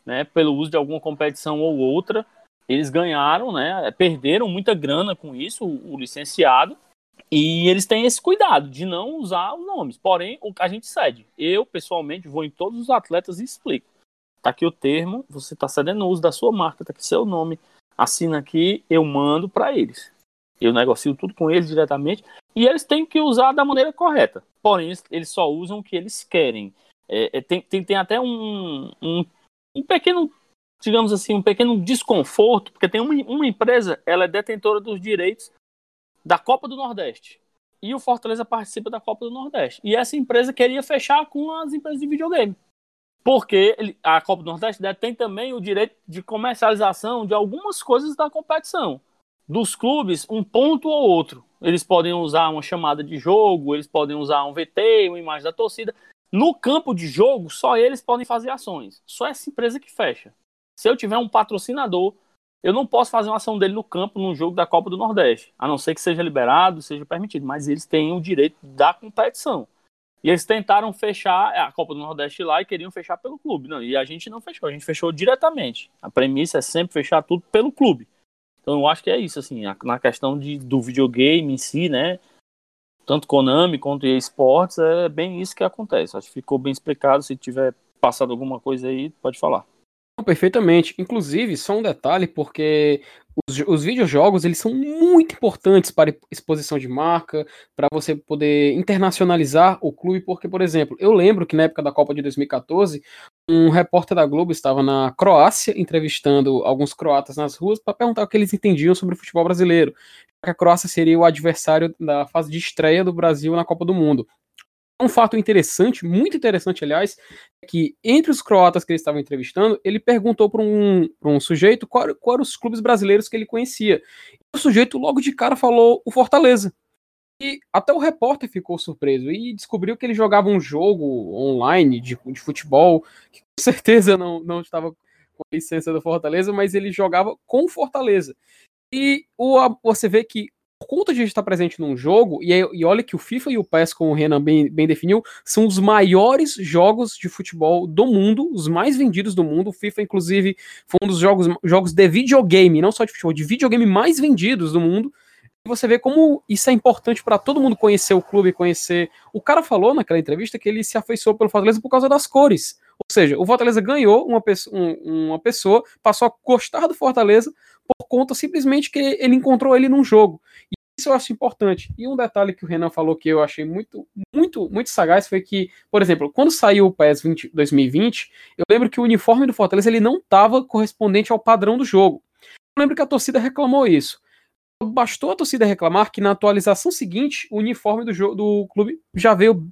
né, pelo uso de alguma competição ou outra. Eles ganharam, né, perderam muita grana com isso, o, o licenciado, e eles têm esse cuidado de não usar os nomes. Porém, o que a gente cede. Eu, pessoalmente, vou em todos os atletas e explico. Tá aqui o termo, você está cedendo o uso da sua marca, tá aqui seu nome. Assina aqui, eu mando para eles. Eu negocio tudo com eles diretamente e eles têm que usar da maneira correta. Porém, eles só usam o que eles querem. É, é, tem, tem, tem até um, um um pequeno, digamos assim, um pequeno desconforto, porque tem uma, uma empresa, ela é detentora dos direitos da Copa do Nordeste. E o Fortaleza participa da Copa do Nordeste. E essa empresa queria fechar com as empresas de videogame. Porque a Copa do Nordeste detém também o direito de comercialização de algumas coisas da competição. Dos clubes, um ponto ou outro. Eles podem usar uma chamada de jogo, eles podem usar um VT, uma imagem da torcida. No campo de jogo, só eles podem fazer ações. Só essa empresa que fecha. Se eu tiver um patrocinador, eu não posso fazer uma ação dele no campo num jogo da Copa do Nordeste, a não ser que seja liberado, seja permitido, mas eles têm o direito da competição. E eles tentaram fechar a Copa do Nordeste lá e queriam fechar pelo clube. Não, e a gente não fechou, a gente fechou diretamente. A premissa é sempre fechar tudo pelo clube. Então eu acho que é isso, assim, na questão de, do videogame em si, né? tanto Konami quanto EA Sports, é bem isso que acontece. Acho que ficou bem explicado. Se tiver passado alguma coisa aí, pode falar. Perfeitamente. Inclusive, só um detalhe, porque os, os videojogos eles são muito importantes para exposição de marca, para você poder internacionalizar o clube, porque, por exemplo, eu lembro que na época da Copa de 2014, um repórter da Globo estava na Croácia entrevistando alguns croatas nas ruas para perguntar o que eles entendiam sobre o futebol brasileiro que a Croácia seria o adversário da fase de estreia do Brasil na Copa do Mundo. Um fato interessante, muito interessante, aliás, é que entre os croatas que ele estava entrevistando, ele perguntou para um, um sujeito qual, qual eram os clubes brasileiros que ele conhecia. E o sujeito logo de cara falou o Fortaleza. E até o repórter ficou surpreso e descobriu que ele jogava um jogo online de, de futebol, que com certeza não, não estava com a licença do Fortaleza, mas ele jogava com o Fortaleza. E o, você vê que, por conta de a gente estar presente num jogo, e, e olha que o FIFA e o PES, como o Renan bem, bem definiu, são os maiores jogos de futebol do mundo, os mais vendidos do mundo. O FIFA, inclusive, foi um dos jogos, jogos de videogame, não só de futebol, de videogame mais vendidos do mundo. E você vê como isso é importante para todo mundo conhecer o clube, conhecer. O cara falou naquela entrevista que ele se afeiçoou pelo Fortaleza por causa das cores. Ou seja, o Fortaleza ganhou uma, pessoa, um, uma pessoa, passou a gostar do Fortaleza por conta simplesmente que ele encontrou ele num jogo. E isso eu acho importante. E um detalhe que o Renan falou que eu achei muito, muito, muito sagaz foi que, por exemplo, quando saiu o PES 20, 2020, eu lembro que o uniforme do Fortaleza ele não estava correspondente ao padrão do jogo. Eu lembro que a torcida reclamou isso. Bastou a torcida reclamar que na atualização seguinte o uniforme do, jogo, do clube já veio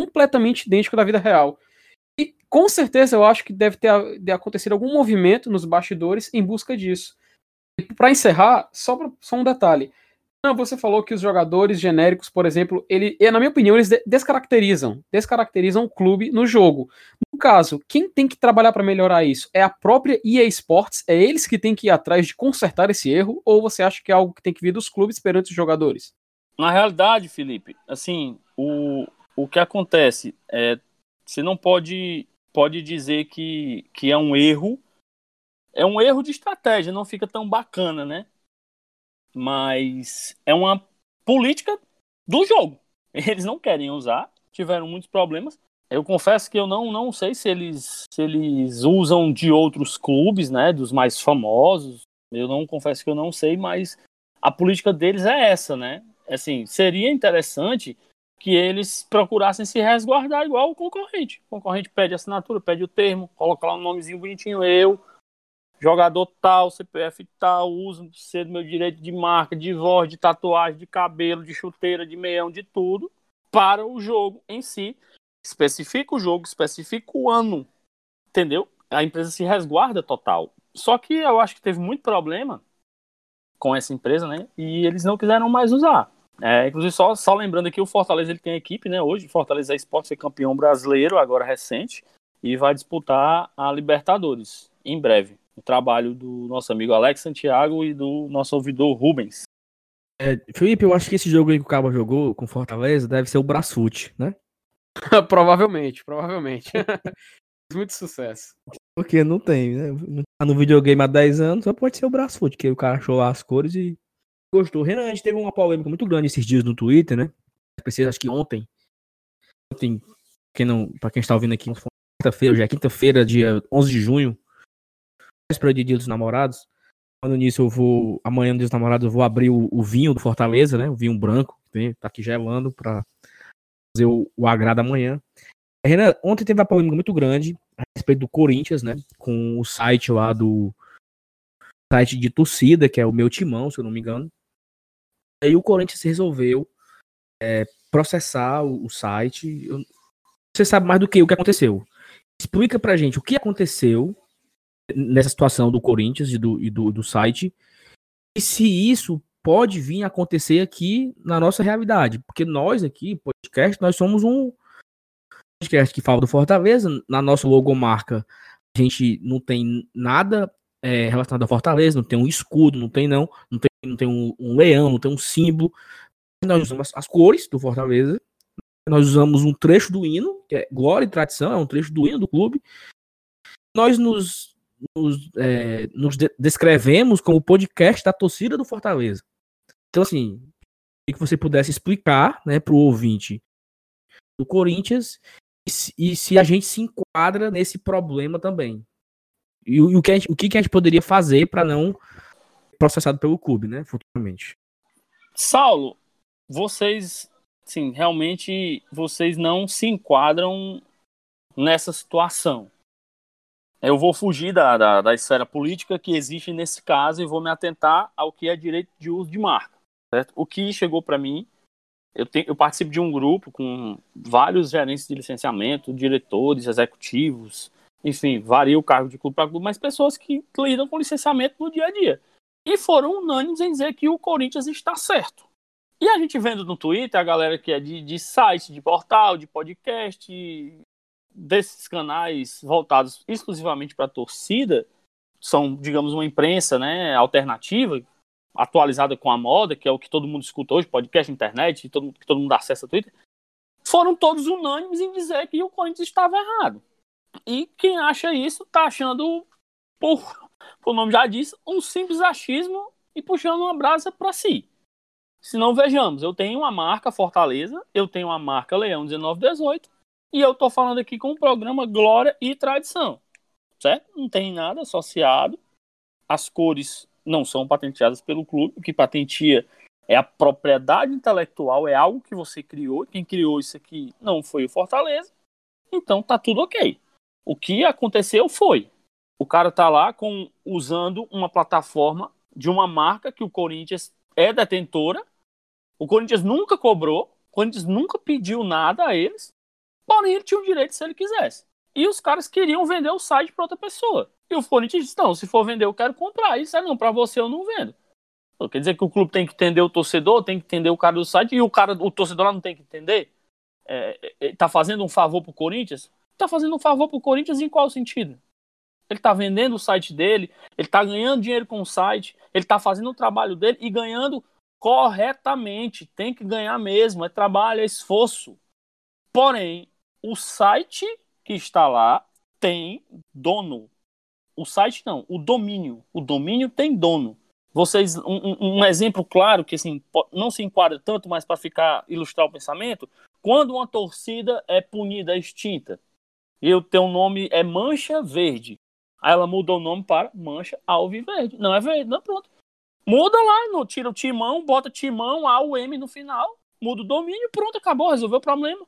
completamente idêntico da vida real. E com certeza eu acho que deve ter de acontecido algum movimento nos bastidores em busca disso. Para encerrar, só, pra, só um detalhe. Não, você falou que os jogadores genéricos, por exemplo, ele, na minha opinião, eles descaracterizam, descaracterizam o clube no jogo. No caso, quem tem que trabalhar para melhorar isso? É a própria EA Sports? É eles que têm que ir atrás de consertar esse erro? Ou você acha que é algo que tem que vir dos clubes perante os jogadores? Na realidade, Felipe, assim, o, o que acontece é você não pode pode dizer que, que é um erro é um erro de estratégia, não fica tão bacana, né? Mas é uma política do jogo. Eles não querem usar, tiveram muitos problemas. Eu confesso que eu não, não sei se eles, se eles usam de outros clubes, né? Dos mais famosos. Eu não confesso que eu não sei, mas a política deles é essa, né? Assim, seria interessante que eles procurassem se resguardar igual o concorrente. O concorrente pede assinatura, pede o termo, coloca lá um nomezinho bonitinho, eu, jogador tal, CPF tal, uso ser do meu direito de marca, de voz, de tatuagem, de cabelo, de chuteira, de meião, de tudo, para o jogo em si especifica o jogo, especifica o ano, entendeu? A empresa se resguarda total. Só que eu acho que teve muito problema com essa empresa, né? E eles não quiseram mais usar. É, inclusive, só, só lembrando aqui, o Fortaleza ele tem equipe, né? Hoje, Fortaleza Esporte foi campeão brasileiro, agora recente, e vai disputar a Libertadores em breve. O trabalho do nosso amigo Alex Santiago e do nosso ouvidor Rubens. É, Felipe, eu acho que esse jogo aí que o Cabo jogou com Fortaleza deve ser o Brasfoot, né? provavelmente, provavelmente. Muito sucesso. Porque não tem, né? Não tá no videogame há 10 anos, só pode ser o Brasfoot, que o cara achou lá as cores e gostou. Renan, a gente teve uma polêmica muito grande esses dias no Twitter, né? Precisa, acho que ontem. Ontem, quem não, pra quem está ouvindo aqui, quinta-feira, já é quinta-feira, dia 11 de junho, véspera de Dia dos Namorados. Falando nisso, eu vou, amanhã no Dia dos Namorados, eu vou abrir o, o vinho do Fortaleza, né? O vinho branco, que tá aqui gelando pra fazer o, o agrado amanhã. Renan, ontem teve uma polêmica muito grande a respeito do Corinthians, né? Com o site lá do site de torcida, que é o meu timão, se eu não me engano. Aí o Corinthians resolveu é, processar o, o site. Eu, você sabe mais do que o que aconteceu. Explica pra gente o que aconteceu nessa situação do Corinthians e do, e do, do site. E se isso pode vir a acontecer aqui na nossa realidade. Porque nós aqui, podcast, nós somos um podcast que fala do Fortaleza. Na nossa logomarca, a gente não tem nada é, relacionado a Fortaleza, não tem um escudo, não tem não, não tem, não tem um, um leão, não tem um símbolo. Nós usamos as cores do Fortaleza. Nós usamos um trecho do hino, que é glória e tradição, é um trecho do hino do clube. Nós nos, nos, é, nos de descrevemos como podcast da torcida do Fortaleza. Então, assim, que você pudesse explicar né, para o ouvinte do Corinthians e se, e se, a gente se enquadra nesse problema também. E, e o, que gente, o que, a gente poderia fazer para não processado pelo clube, né, futuramente. Saulo, vocês, sim, realmente vocês não se enquadram nessa situação. Eu vou fugir da, da, da esfera política que existe nesse caso e vou me atentar ao que é direito de uso de marca. Certo? O que chegou para mim, eu, tenho, eu participo de um grupo com vários gerentes de licenciamento, diretores, executivos, enfim, varia o cargo de clube para clube, mas pessoas que lidam com licenciamento no dia a dia. E foram unânimes em dizer que o Corinthians está certo. E a gente vendo no Twitter, a galera que é de, de site, de portal, de podcast, desses canais voltados exclusivamente para a torcida, são, digamos, uma imprensa né, alternativa, atualizada com a moda, que é o que todo mundo escuta hoje, podcast, internet, todo, que todo mundo acessa Twitter, foram todos unânimes em dizer que o Corinthians estava errado. E quem acha isso está achando, por, por nome já diz, um simples achismo e puxando uma brasa para si. Se não vejamos, eu tenho uma marca Fortaleza, eu tenho uma marca Leão 1918 e eu estou falando aqui com o programa Glória e Tradição, certo? Não tem nada associado. As cores não são patenteadas pelo clube. O que patentia é a propriedade intelectual, é algo que você criou. Quem criou isso aqui não foi o Fortaleza. Então tá tudo ok. O que aconteceu foi o cara tá lá com usando uma plataforma de uma marca que o Corinthians é detentora. O Corinthians nunca cobrou, o Corinthians nunca pediu nada a eles. Porém, ele tinha o direito se ele quisesse. E os caras queriam vender o site para outra pessoa. E o Corinthians disse: não, se for vender, eu quero comprar. Isso é não, para você eu não vendo. Quer dizer que o clube tem que entender o torcedor, tem que entender o cara do site, e o cara, o torcedor lá não tem que entender? É, é, é tá fazendo um favor pro Corinthians? Tá fazendo um favor pro Corinthians em qual sentido? Ele tá vendendo o site dele, ele tá ganhando dinheiro com o site, ele tá fazendo o trabalho dele e ganhando corretamente. Tem que ganhar mesmo, é trabalho, é esforço. Porém, o site que está lá tem dono o site não, o domínio. O domínio tem dono. Vocês, um, um exemplo claro que assim, não se enquadra tanto, mas para ficar ilustrar o pensamento, Quando uma torcida é punida, é extinta, e o teu nome é Mancha Verde, aí ela mudou o nome para Mancha Alviverde. Não é verde, não, pronto. Muda lá, no, tira o timão, bota timão, A, o M no final, muda o domínio, pronto, acabou, resolveu o problema.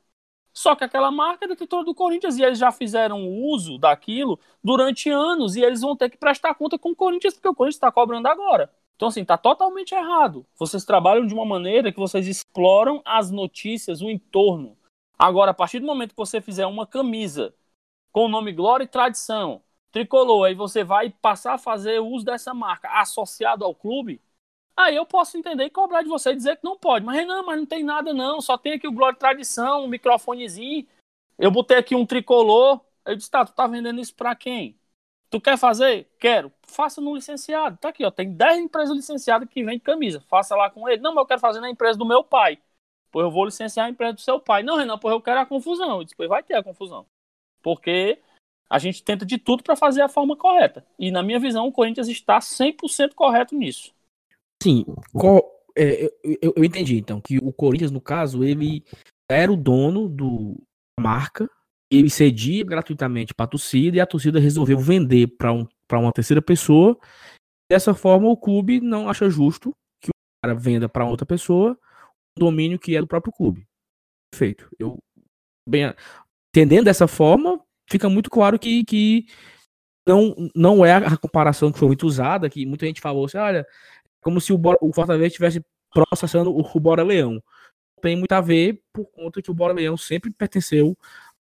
Só que aquela marca é detentora do Corinthians e eles já fizeram uso daquilo durante anos e eles vão ter que prestar conta com o Corinthians porque o Corinthians está cobrando agora. Então, assim, tá totalmente errado. Vocês trabalham de uma maneira que vocês exploram as notícias, o entorno. Agora, a partir do momento que você fizer uma camisa com o nome Glória e Tradição, tricolor, aí você vai passar a fazer uso dessa marca associado ao clube, aí eu posso entender e cobrar de você e dizer que não pode. Mas, não, mas não tem nada não, só tem aqui o Glória Tradição, um microfonezinho. Eu botei aqui um tricolor. Eu disse, tá, tu tá vendendo isso pra quem? Tu quer fazer? Quero. Faça no licenciado. Tá aqui, ó. Tem 10 empresas licenciadas que vendem camisa. Faça lá com ele. Não, mas eu quero fazer na empresa do meu pai. Pois eu vou licenciar a empresa do seu pai. Não, Renan, pois eu quero a confusão. Eu disse, pois vai ter a confusão. Porque a gente tenta de tudo para fazer a forma correta. E na minha visão, o Corinthians está 100% correto nisso. Sim, qual, é, eu, eu, entendi então que o Corinthians, no caso, ele era o dono do marca ele cedia gratuitamente para a torcida e a torcida resolveu vender para um, uma terceira pessoa. Dessa forma, o clube não acha justo que o cara venda para outra pessoa o domínio que é do próprio clube. Perfeito. Eu, bem, entendendo dessa forma, fica muito claro que, que não, não é a comparação que foi muito usada, que muita gente falou assim, olha, como se o, o Fortaleza estivesse processando o, o Bora Leão. Tem muito a ver por conta que o Bora Leão sempre pertenceu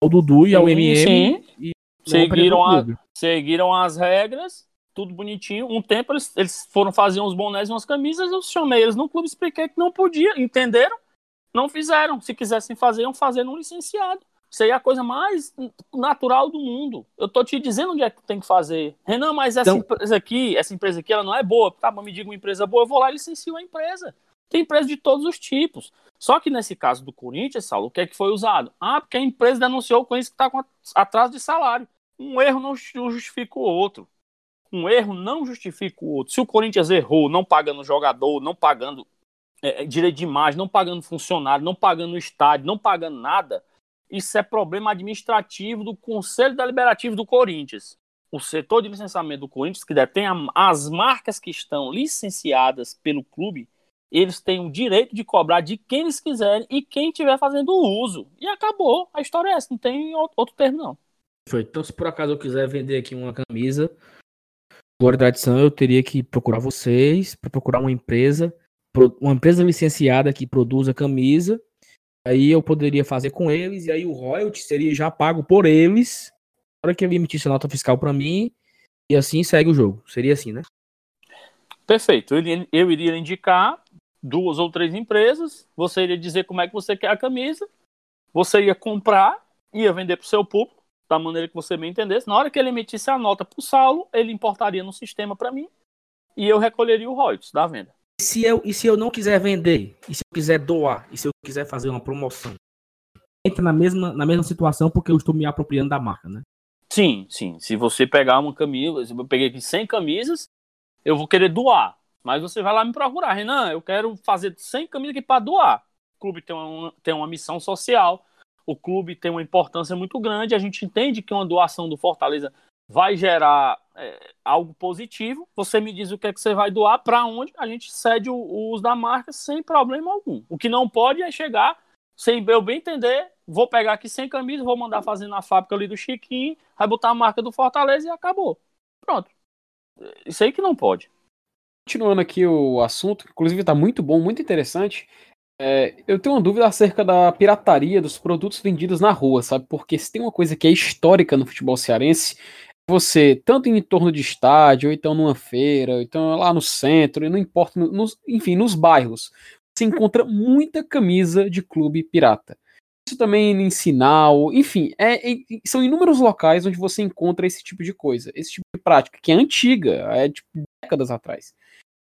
ao Dudu e ao sim, MM. Sim. E seguiram, a, seguiram as regras, tudo bonitinho. Um tempo eles, eles foram fazer uns bonés e umas camisas, eu chamei eles no clube, expliquei que não podia, entenderam? Não fizeram. Se quisessem fazer, iam fazer no licenciado. Isso aí é a coisa mais natural do mundo. Eu tô te dizendo onde é que tem que fazer. Renan, mas essa então... empresa aqui, essa empresa aqui, ela não é boa. Tá, mas me diga uma empresa boa, eu vou lá e licencio a empresa. Tem empresa de todos os tipos. Só que nesse caso do Corinthians, Saulo, o que é que foi usado? Ah, porque a empresa denunciou o Corinthians que está com atraso de salário. Um erro não justifica o outro. Um erro não justifica o outro. Se o Corinthians errou não pagando jogador, não pagando é, é, direito de imagem, não pagando funcionário, não pagando estádio, não pagando nada, isso é problema administrativo do Conselho Deliberativo do Corinthians. O setor de licenciamento do Corinthians, que detém as marcas que estão licenciadas pelo clube, eles têm o direito de cobrar de quem eles quiserem e quem estiver fazendo uso. E acabou. A história é essa, não tem outro termo, não. Então, se por acaso eu quiser vender aqui uma camisa, agora da edição, eu teria que procurar vocês, para procurar uma empresa, uma empresa licenciada que produza camisa. Aí eu poderia fazer com eles, e aí o royalty seria já pago por eles, na hora que ele emitisse a nota fiscal para mim, e assim segue o jogo. Seria assim, né? Perfeito. Eu, iria indicar duas ou três empresas, você iria dizer como é que você quer a camisa, você ia comprar, ia vender para o seu público, da maneira que você bem entendesse. Na hora que ele emitisse a nota para o Saulo, ele importaria no sistema para mim e eu recolheria o royalties da venda. E se, eu, e se eu não quiser vender? E se eu quiser doar? E se eu quiser fazer uma promoção? Entra na mesma, na mesma situação porque eu estou me apropriando da marca, né? Sim, sim. Se você pegar uma camisa, eu peguei aqui 100 camisas, eu vou querer doar. Mas você vai lá me procurar, Renan, eu quero fazer 100 camisas aqui para doar. O clube tem uma, tem uma missão social, o clube tem uma importância muito grande, a gente entende que uma doação do Fortaleza vai gerar é, algo positivo. Você me diz o que é que você vai doar, para onde a gente cede o, o, uso da marca sem problema algum. O que não pode é chegar, sem eu bem entender, vou pegar aqui 100 camisas, vou mandar fazer na fábrica ali do Chiquinho, vai botar a marca do Fortaleza e acabou. Pronto. Isso aí que não pode. Continuando aqui o assunto, inclusive está muito bom, muito interessante. É, eu tenho uma dúvida acerca da pirataria dos produtos vendidos na rua, sabe? Porque se tem uma coisa que é histórica no futebol cearense, você, tanto em torno de estádio, ou então numa feira, ou então lá no centro, não importa, nos, enfim, nos bairros, você encontra muita camisa de clube pirata. Isso também em sinal, enfim, é, é, são inúmeros locais onde você encontra esse tipo de coisa, esse tipo de prática, que é antiga, é tipo décadas atrás.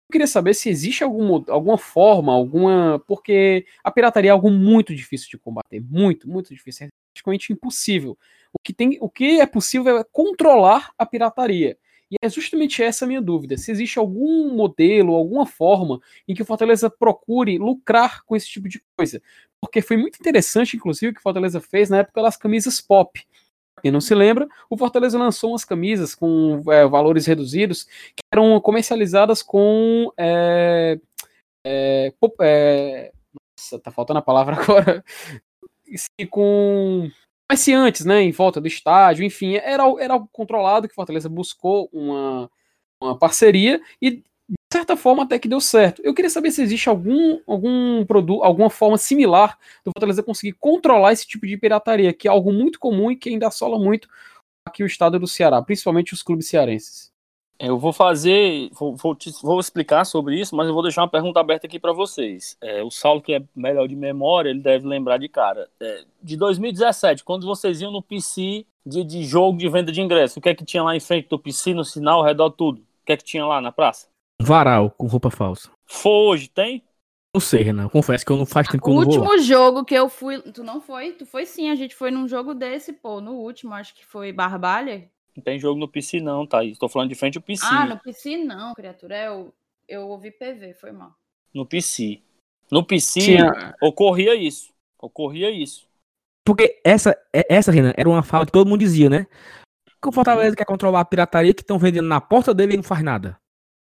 Eu queria saber se existe algum, alguma forma, alguma. Porque a pirataria é algo muito difícil de combater. Muito, muito difícil. Praticamente impossível. O que, tem, o que é possível é controlar a pirataria. E é justamente essa a minha dúvida: se existe algum modelo, alguma forma em que o Fortaleza procure lucrar com esse tipo de coisa. Porque foi muito interessante, inclusive, o que o Fortaleza fez na época das camisas pop. Quem não se lembra, o Fortaleza lançou umas camisas com é, valores reduzidos que eram comercializadas com. É, é, é, nossa, tá faltando a palavra agora. E com comerciantes, né, em volta do estádio, enfim, era, era algo controlado que o Fortaleza buscou uma, uma parceria e de certa forma até que deu certo. Eu queria saber se existe algum algum produto, alguma forma similar do Fortaleza conseguir controlar esse tipo de pirataria, que é algo muito comum e que ainda assola muito aqui o estado do Ceará, principalmente os clubes cearenses. Eu vou fazer, vou, vou, te, vou, explicar sobre isso, mas eu vou deixar uma pergunta aberta aqui para vocês. É, o Saulo, que é melhor de memória, ele deve lembrar de cara. É, de 2017, quando vocês iam no PC de, de, jogo de venda de ingresso, o que é que tinha lá em frente do PC, no sinal, ao redor tudo? O que é que tinha lá na praça? Varal com roupa falsa. Foi hoje, tem? Não sei, Renan. Confesso que eu não faço tempo que eu O não vou. último jogo que eu fui. Tu não foi? Tu foi sim, a gente foi num jogo desse, pô. No último, acho que foi Barbalha. Não tem jogo no PC, não, Thaís. Estou falando de frente ao PC. Ah, no PC não, criatura. Eu, eu ouvi PV, foi mal. No PC. No PC Tinha- ocorria isso. Ocorria isso. Porque essa, é- essa, Renan, era uma fala que todo mundo dizia, né? Que o Fortaleza quer controlar a pirataria que estão vendendo na porta dele e não faz nada.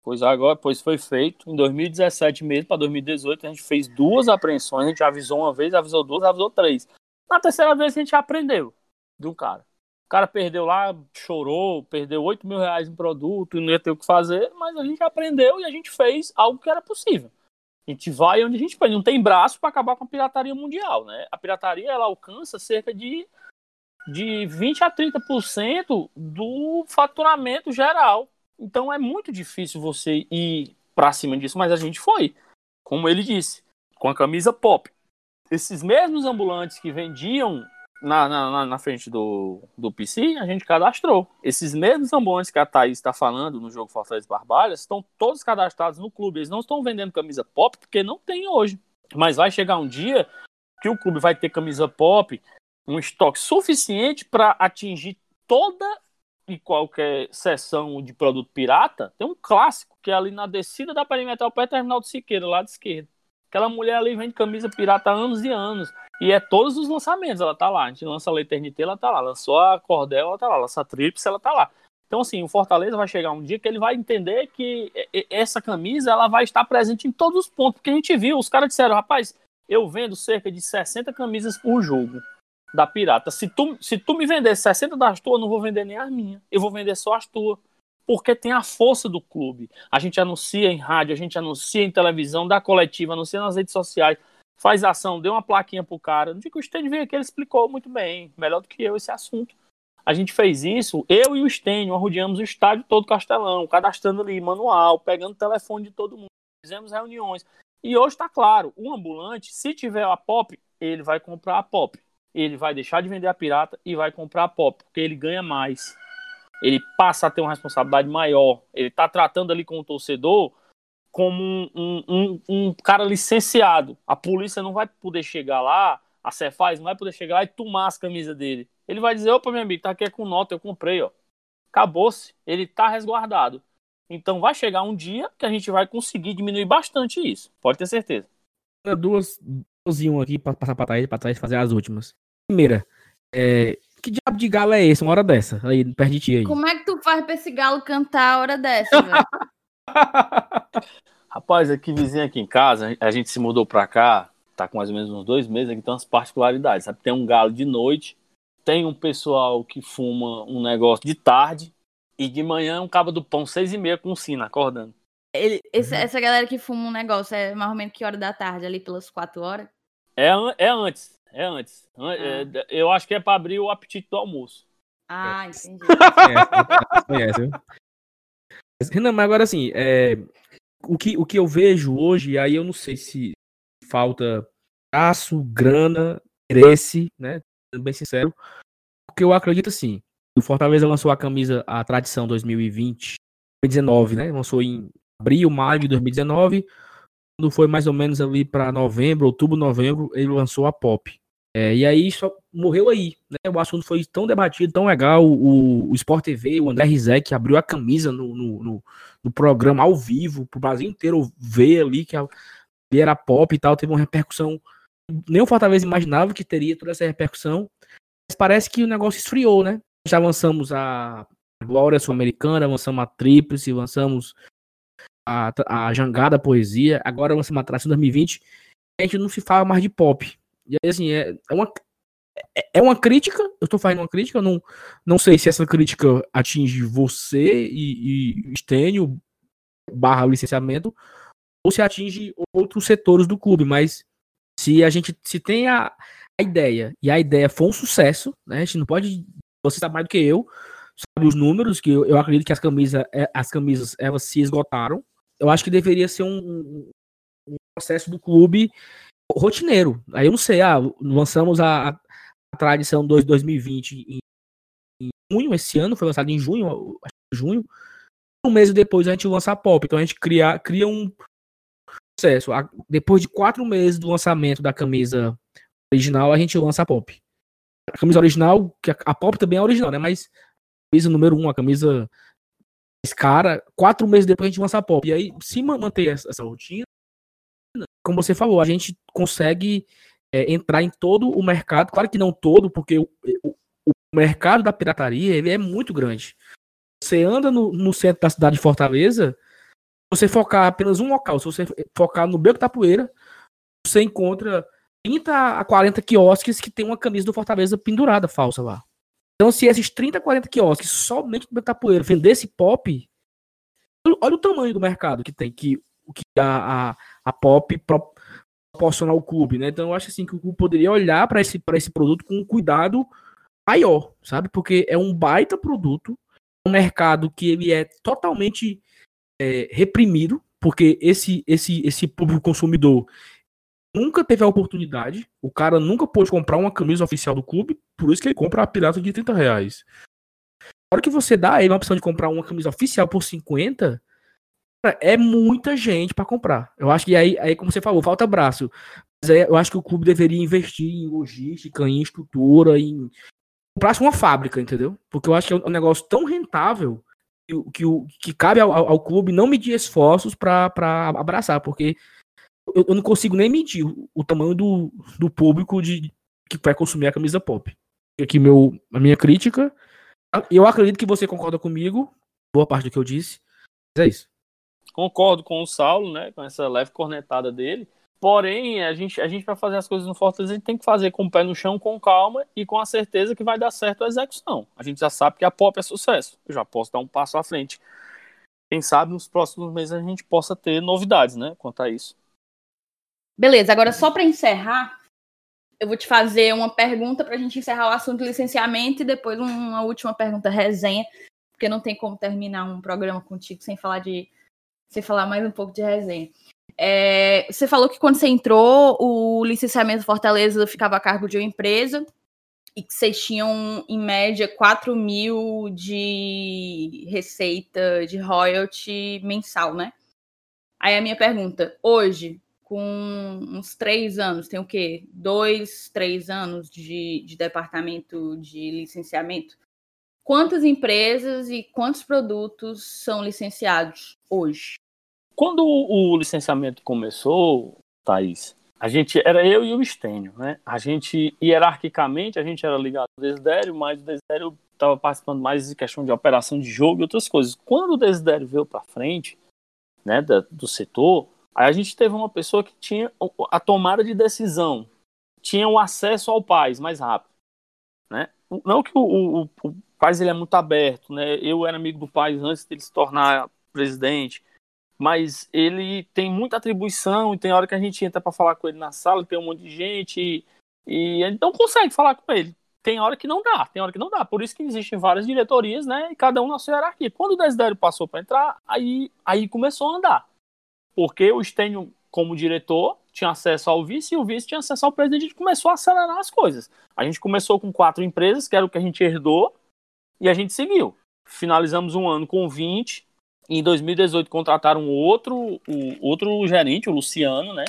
Pois agora, pois foi feito. Em 2017 mesmo, para 2018, a gente fez duas apreensões. A gente avisou uma vez, avisou duas, avisou três. Na terceira vez a gente aprendeu de um cara. O cara perdeu lá, chorou, perdeu 8 mil reais em produto e não ia ter o que fazer, mas a gente aprendeu e a gente fez algo que era possível. A gente vai onde a gente pode. Não tem braço para acabar com a pirataria mundial, né? A pirataria ela alcança cerca de, de 20 a 30% do faturamento geral. Então é muito difícil você ir para cima disso, mas a gente foi. Como ele disse, com a camisa pop. Esses mesmos ambulantes que vendiam na, na, na- frente do, do PC, a gente cadastrou. Esses mesmos ambulantes que a Thaís está falando no jogo Fortaleza Barbalhas estão todos cadastrados no clube. Eles não estão vendendo camisa pop porque não tem hoje. Mas vai chegar um dia que o clube vai ter camisa pop, um estoque suficiente para atingir toda e qualquer seção de produto pirata. Tem um clássico que é ali na descida da perimetral perto do terminal de Siqueira, lá de esquerda. Aquela mulher ali vende camisa pirata há anos e anos. E é todos os lançamentos, ela tá lá. A gente lança a Eternité, ela tá lá. Lançou a Cordel, ela tá lá. Lança a Trips, ela tá lá. Então, assim, o Fortaleza vai chegar um dia que ele vai entender que essa camisa ela vai estar presente em todos os pontos. Porque a gente viu, os caras disseram, rapaz, eu vendo cerca de 60 camisas por jogo da pirata. Se tu, se tu me vender 60 das tuas, eu não vou vender nem as minhas. Eu vou vender só as tuas. Porque tem a força do clube. A gente anuncia em rádio, a gente anuncia em televisão, dá coletiva, anuncia nas redes sociais, faz ação, deu uma plaquinha pro cara. No dia que o Stênio veio aqui, ele explicou muito bem, melhor do que eu, esse assunto. A gente fez isso, eu e o Stênio, arrodeamos o estádio todo Castelão, cadastrando ali, manual, pegando o telefone de todo mundo, fizemos reuniões. E hoje está claro, o ambulante, se tiver a pop, ele vai comprar a pop. Ele vai deixar de vender a pirata e vai comprar a pop, porque ele ganha mais. Ele passa a ter uma responsabilidade maior. Ele está tratando ali com o torcedor como um, um, um, um cara licenciado. A polícia não vai poder chegar lá, a Cefaz não vai poder chegar lá e tomar as camisas dele. Ele vai dizer, opa, meu amigo, tá aqui é com nota, eu comprei, ó. Acabou-se. Ele tá resguardado. Então vai chegar um dia que a gente vai conseguir diminuir bastante isso. Pode ter certeza. Duas, duas e um aqui pra passar pra trás, pra trás fazer as últimas. Primeira, é, que diabo de galo é esse, uma hora dessa? Aí, perto de ti aí. Como é que tu faz pra esse galo cantar a hora dessa, velho? Rapaz, aqui vizinho aqui em casa, a gente se mudou pra cá, tá com mais ou menos uns dois meses, aqui tem umas particularidades, sabe? Tem um galo de noite, tem um pessoal que fuma um negócio de tarde, e de manhã um cabo do pão seis e meia com sino, acordando. Ele- esse- essa galera que fuma um negócio é mais ou menos que hora da tarde, ali pelas quatro horas? É, é antes, é antes. An- é- eu acho que é pra abrir o apetite do almoço. Ah, entendi. Conhece, conhece? Renan, mas agora assim, é, o, que, o que eu vejo hoje, aí eu não sei se falta braço, grana, interesse, né? Sendo bem sincero. Porque eu acredito assim, o Fortaleza lançou a camisa, a tradição 2020, 2019, né? Lançou em abril, maio de 2019. Quando foi mais ou menos ali para novembro, outubro, novembro, ele lançou a Pop. É, e aí, só morreu aí, né? O assunto foi tão debatido, tão legal. O, o Sport TV, o André Rizek abriu a camisa no, no, no, no programa ao vivo, pro Brasil inteiro ver ali que a, era pop e tal, teve uma repercussão. Nem o Fortaleza imaginava que teria toda essa repercussão. Mas parece que o negócio esfriou, né? Já avançamos a Glória Sul-Americana, avançamos a Tríplice, avançamos a, a Jangada Poesia, agora avançamos a Tração 2020. A gente não se fala mais de pop. E aí, assim, é, é uma, é, é uma crítica, eu tô fazendo uma crítica, não, não sei se essa crítica atinge você e, e Estênio barra licenciamento, ou se atinge outros setores do clube, mas se a gente se tem a, a ideia e a ideia for um sucesso, né? A gente não pode, você sabe mais do que eu, sabe os números que eu, eu acredito que as camisas, é, as camisas elas se esgotaram. Eu acho que deveria ser um, um processo do clube rotineiro. Aí eu não sei, ah, lançamos a, a tradição 2 2020 em, em junho, esse ano, foi lançado em junho, acho que junho. Um mês depois a gente lança a pop. Então a gente cria, cria um processo. Depois de quatro meses do lançamento da camisa original, a gente lança a pop. A camisa original, que a, a pop também é original, né? Mas a camisa número um, a camisa mais cara, quatro meses depois a gente lança a pop. E aí, se manter essa, essa rotina, como você falou, a gente consegue é, entrar em todo o mercado, claro que não todo, porque o, o, o, mercado da pirataria ele é muito grande. Você anda no, no, centro da cidade de Fortaleza, você focar apenas um local, se você focar no Beco da Poeira, você encontra 30 a 40 quiosques que tem uma camisa do Fortaleza pendurada falsa lá. Então, se esses 30 a 40 quiosques somente no Beco da Poeira vendesse pop, olha o tamanho do mercado que tem, que, que a, a a Pop proporcionar ao clube, né? Então eu acho assim que o clube poderia olhar para esse, esse produto com um cuidado maior, sabe? Porque é um baita produto, um mercado que ele é totalmente é, reprimido, porque esse, esse, esse público consumidor nunca teve a oportunidade, o cara nunca pôde comprar uma camisa oficial do clube, por isso que ele compra a pirata de 30 reais. Na hora que você dá aí uma opção de comprar uma camisa oficial por 50, é muita gente para comprar. Eu acho que aí, aí, como você falou, falta braço. Mas aí, eu acho que o clube deveria investir em logística, em estrutura, em comprar uma fábrica, entendeu? Porque eu acho que é um negócio tão rentável que, que, que cabe ao, ao, clube não medir esforços para abraçar, porque eu, eu, não consigo nem medir o, o tamanho do, do público de, que vai consumir a camisa pop. Aqui meu, a minha crítica. Eu acredito que você concorda comigo, boa parte do que eu disse. Mas é isso. Concordo com o Saulo, né? Com essa leve cornetada dele. Porém, a gente, a gente para fazer as coisas no Fortaleza, a gente tem que fazer com o pé no chão, com calma e com a certeza que vai dar certo a execução. A gente já sabe que a pop é sucesso. Eu já posso dar um passo à frente. Quem sabe nos próximos meses a gente possa ter novidades, né? Quanto a isso. Beleza, agora só para encerrar, eu vou te fazer uma pergunta para a gente encerrar o assunto licenciamento e depois uma última pergunta resenha, porque não tem como terminar um programa contigo sem falar de você falar mais um pouco de resenha. É, você falou que quando você entrou, o licenciamento Fortaleza ficava a cargo de uma empresa e que vocês tinham, em média, 4 mil de receita de royalty mensal, né? Aí a minha pergunta, hoje, com uns três anos, tem o quê? Dois, três anos de, de departamento de licenciamento? Quantas empresas e quantos produtos são licenciados hoje? Quando o licenciamento começou, Thaís, a gente era eu e o Estênio, né? A gente hierarquicamente a gente era ligado ao Desidério, mas o Desidério estava participando mais de questão de operação de jogo e outras coisas. Quando o Desidério veio para frente, né, da, do setor, aí a gente teve uma pessoa que tinha a tomada de decisão, tinha o acesso ao pais mais rápido, né? Não que o, o, o Paz ele é muito aberto, né? Eu era amigo do Paz antes dele se tornar presidente, mas ele tem muita atribuição e tem hora que a gente entra para falar com ele na sala, tem um monte de gente e, e a gente não consegue falar com ele. Tem hora que não dá, tem hora que não dá. Por isso que existem várias diretorias, né? E cada um na sua hierarquia. Quando o Desidério passou para entrar, aí, aí começou a andar. Porque o Stênio, como diretor, tinha acesso ao vice e o vice tinha acesso ao presidente. A gente começou a acelerar as coisas. A gente começou com quatro empresas, que era o que a gente herdou, e a gente seguiu. Finalizamos um ano com 20. Em 2018 contrataram outro, o, outro gerente, o Luciano, né?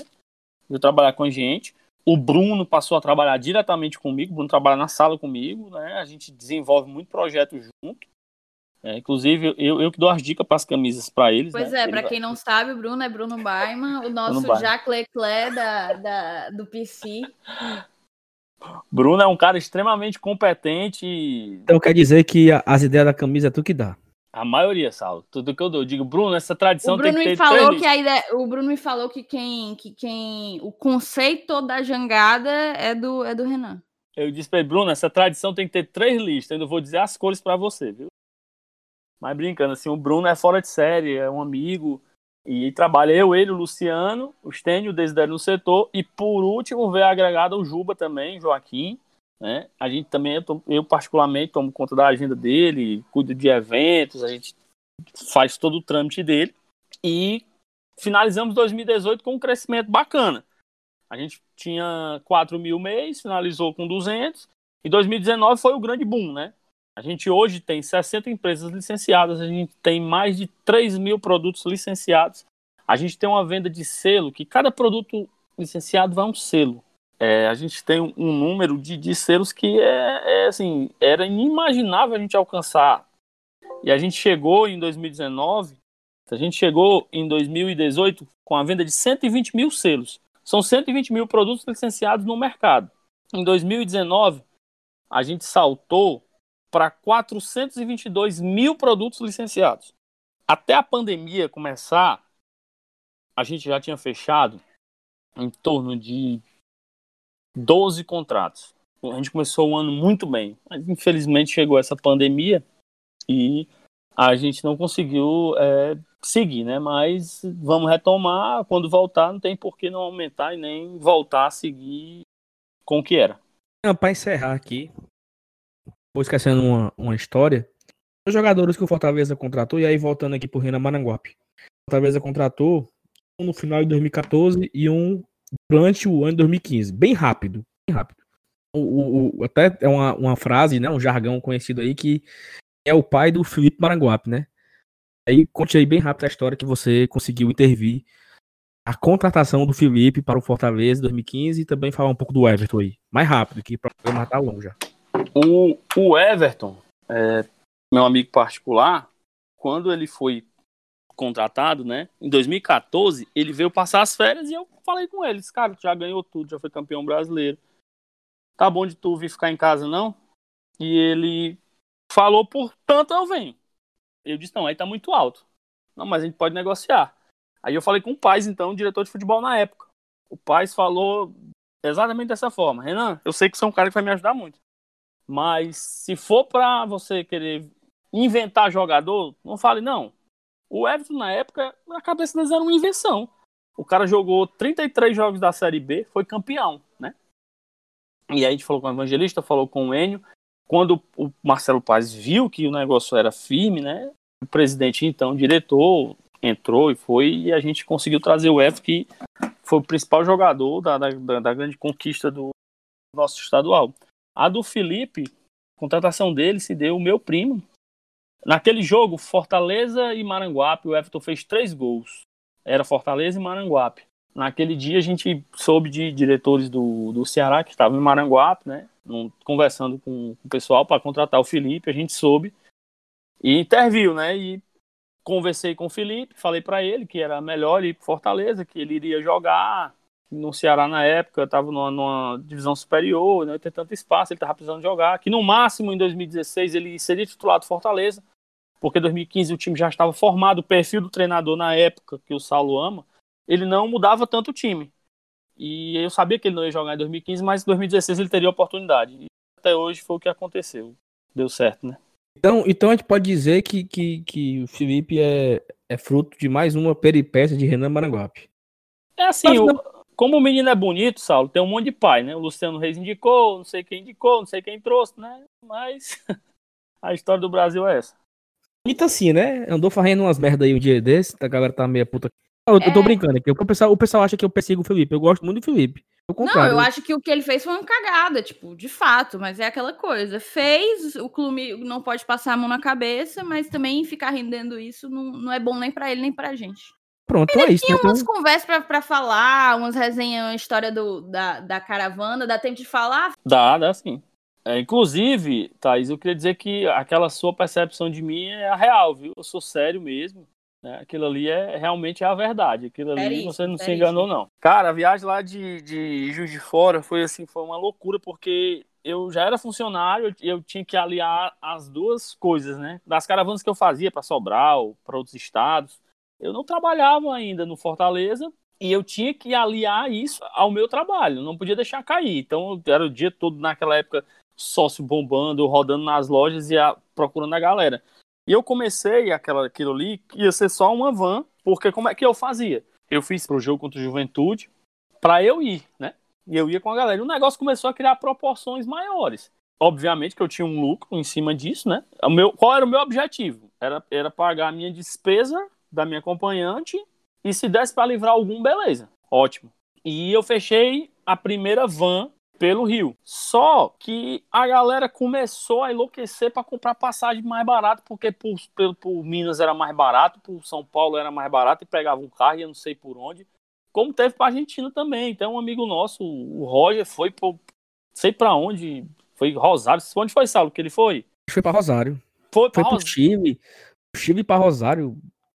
Veio trabalhar com a gente. o Bruno passou a trabalhar diretamente comigo, o Bruno trabalha na sala comigo, né? A gente desenvolve muito projeto junto. É, inclusive, eu, eu que dou as dicas para as camisas para eles. Pois né? é, para quem não sabe, o Bruno é Bruno Baiman, o nosso Jacques Leclerc da, da, do PC. Bruno é um cara extremamente competente. Então quer dizer que as ideias da camisa é tu que dá. A maioria, Saulo. Tudo que eu dou. Eu digo, Bruno, essa tradição o Bruno tem que me ter falou três que a ideia, O Bruno me falou que quem, que quem. O conceito da jangada é do, é do Renan. Eu disse pra ele, Bruno, essa tradição tem que ter três listas. Eu ainda vou dizer as cores para você, viu? Mas brincando, assim, o Bruno é fora de série, é um amigo. E trabalha eu, ele, o Luciano, o Stênio, o Desidério no setor. E por último, veio agregado o Juba também, Joaquim. Né? A gente também, eu, eu particularmente, tomo conta da agenda dele, cuido de eventos, a gente faz todo o trâmite dele. E finalizamos 2018 com um crescimento bacana. A gente tinha 4 mil mês, finalizou com 200. E 2019 foi o grande boom, né? A gente hoje tem 60 empresas licenciadas, a gente tem mais de 3 mil produtos licenciados. A gente tem uma venda de selo, que cada produto licenciado vai um selo. É, a gente tem um número de, de selos que é, é, assim, era inimaginável a gente alcançar. E a gente chegou em 2019, a gente chegou em 2018 com a venda de 120 mil selos. São 120 mil produtos licenciados no mercado. Em 2019, a gente saltou para 422 mil produtos licenciados. Até a pandemia começar, a gente já tinha fechado em torno de 12 contratos. A gente começou o ano muito bem, mas infelizmente chegou essa pandemia e a gente não conseguiu é, seguir, né? Mas vamos retomar. Quando voltar, não tem por que não aumentar e nem voltar a seguir com o que era. Para encerrar aqui, vou esquecendo uma, uma história. Os jogadores que o Fortaleza contratou, e aí voltando aqui pro Renan Maranguape. O Fortaleza contratou um no final de 2014 e um durante o ano de 2015. Bem rápido. Bem rápido. O, o, até é uma, uma frase, né? Um jargão conhecido aí que é o pai do Felipe Maranguape, né? Aí conte aí bem rápido a história que você conseguiu intervir a contratação do Felipe para o Fortaleza em 2015 e também falar um pouco do Everton aí. Mais rápido, que o programa tá longo já. O, o Everton, é, meu amigo particular, quando ele foi contratado, né? Em 2014, ele veio passar as férias e eu falei com ele, cara, tu já ganhou tudo, já foi campeão brasileiro. Tá bom de tu vir ficar em casa, não? E ele falou, portanto, eu venho. Eu disse, não, aí tá muito alto. Não, mas a gente pode negociar. Aí eu falei com o Paz, então, diretor de futebol na época. O Paz falou exatamente dessa forma. Renan, eu sei que você é um cara que vai me ajudar muito. Mas se for para você querer inventar jogador, não fale não. O Everton, na época, na cabeça deles era uma invenção. O cara jogou 33 jogos da Série B, foi campeão, né? E aí a gente falou com o Evangelista, falou com o Enio. Quando o Marcelo Paz viu que o negócio era firme, né? O presidente, então, o diretor, entrou e foi, e a gente conseguiu trazer o Everton, que foi o principal jogador da, da, da grande conquista do nosso estadual. A do Felipe, a contratação dele se deu o meu primo. Naquele jogo, Fortaleza e Maranguape, o Everton fez três gols. Era Fortaleza e Maranguape. Naquele dia a gente soube de diretores do, do Ceará que estavam em Maranguape, né? Conversando com, com o pessoal para contratar o Felipe, a gente soube e interviu, né? E conversei com o Felipe, falei para ele que era melhor ir para Fortaleza, que ele iria jogar no Ceará na época, estava numa, numa, divisão superior, não né, ter tanto espaço, ele estava precisando jogar. Que no máximo em 2016 ele seria titular do Fortaleza, porque em 2015 o time já estava formado, o perfil do treinador na época, que o Saulo ama, ele não mudava tanto o time. E eu sabia que ele não ia jogar em 2015, mas em 2016 ele teria oportunidade. E até hoje foi o que aconteceu. Deu certo, né? Então, então a gente pode dizer que, que, que o Felipe é, é fruto de mais uma peripécia de Renan Maranguape. É assim, o, como o menino é bonito, Saulo, tem um monte de pai, né? O Luciano Reis indicou, não sei quem indicou, não sei quem trouxe, né? Mas a história do Brasil é essa. Bonito assim, né? Andou fazendo umas merda aí um dia desse, a galera tá meia puta. Eu, é... eu tô é. brincando aqui. O pessoal, o pessoal acha que eu persigo o Felipe. Eu gosto muito do Felipe. Não, eu acho que o que ele fez foi uma cagada, tipo, de fato, mas é aquela coisa. Fez, o clube não pode passar a mão na cabeça, mas também ficar rendendo isso não, não é bom nem para ele nem pra gente. Pronto, é isso. Tinha né? Então, umas conversas pra, pra falar, umas resenhas, uma história do, da, da caravana, dá tempo de falar? Dá, dá sim. É, inclusive, Thaís, eu queria dizer que aquela sua percepção de mim é a real, viu? Eu sou sério mesmo. Né? Aquilo ali é realmente é a verdade. Aquilo ali Seríssimo, você não se enganou, não. Cara, a viagem lá de, de Juiz de Fora foi assim, foi uma loucura, porque eu já era funcionário, eu tinha que aliar as duas coisas, né? Das caravanas que eu fazia para Sobral, para outros estados, eu não trabalhava ainda no Fortaleza e eu tinha que aliar isso ao meu trabalho, não podia deixar cair. Então, eu era o dia todo naquela época sócio bombando, rodando nas lojas e a- procurando a galera. E eu comecei aquela, aquilo ali, ia ser só uma van, porque como é que eu fazia? Eu fiz pro jogo contra o Juventude para eu ir, né? E eu ia com a galera. E o negócio começou a criar proporções maiores. Obviamente que eu tinha um lucro em cima disso, né? O meu, qual era o meu objetivo? Era, era pagar a minha despesa da minha acompanhante e se desse para livrar algum, beleza. Ótimo. E eu fechei a primeira van pelo Rio. Só que a galera começou a enlouquecer para comprar passagem mais barato, porque por, por, por Minas era mais barato, por São Paulo era mais barato e pegava um carro e eu não sei por onde. Como teve para Argentina também. Então, um amigo nosso, o Roger, foi por sei para onde, foi Rosário. Onde foi, Saulo, que ele foi? foi pra Rosário. Foi para pro Chile. Chile pra Rosário.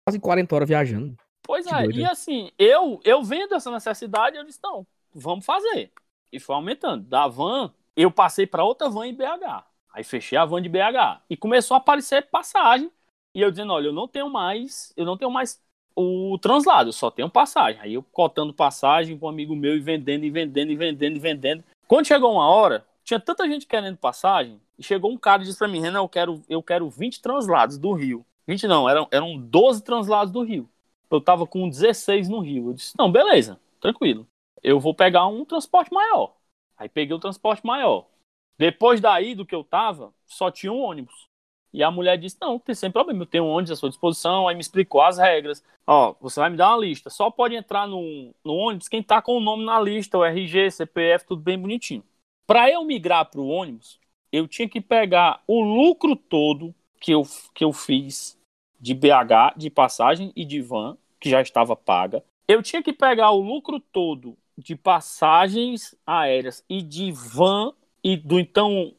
Quase 40 horas viajando. Pois Que é, doido, e assim, eu, eu vendo essa necessidade, eu disse, não, vamos fazer. E foi aumentando. Da van, eu passei para outra van em BH. Aí fechei a van de BH. E começou a aparecer passagem. E eu dizendo, olha, eu não tenho mais, eu não tenho mais o translado, eu só tenho passagem. Aí eu cotando passagem com um amigo meu e vendendo, e vendendo, e vendendo, e vendendo. Quando chegou uma hora, tinha tanta gente querendo passagem, e chegou um cara e disse pra mim, Renan, eu quero, eu quero 20 translados do Rio. 20 não, eram, eram 12 translados do Rio. Eu tava com 16 no Rio. Eu disse, não, beleza, tranquilo. Eu vou pegar um transporte maior. Aí peguei o transporte maior. Depois daí do que eu tava, só tinha um ônibus. E a mulher disse, não, tem sem problema, eu tenho um ônibus à sua disposição. Aí me explicou as regras. Ó, você vai me dar uma lista. Só pode entrar no, no ônibus quem tá com o nome na lista, o RG, CPF, tudo bem bonitinho. Para eu migrar pro ônibus, eu tinha que pegar o lucro todo que eu, que eu fiz de BH, de passagem e de van, que já estava paga. Eu tinha que pegar o lucro todo de passagens aéreas e de van e do então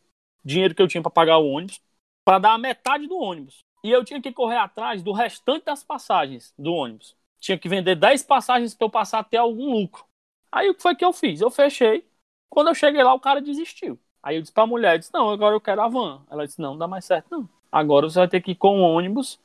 dinheiro que eu tinha para pagar o ônibus para dar a metade do ônibus. E eu tinha que correr atrás do restante das passagens do ônibus. Tinha que vender 10 passagens para eu passar até algum lucro. Aí o que foi que eu fiz? Eu fechei. Quando eu cheguei lá, o cara desistiu. Aí eu disse pra mulher, eu disse, não, agora eu quero a van. Ela disse, não, não dá mais certo, não. Agora você vai ter que ir com o ônibus.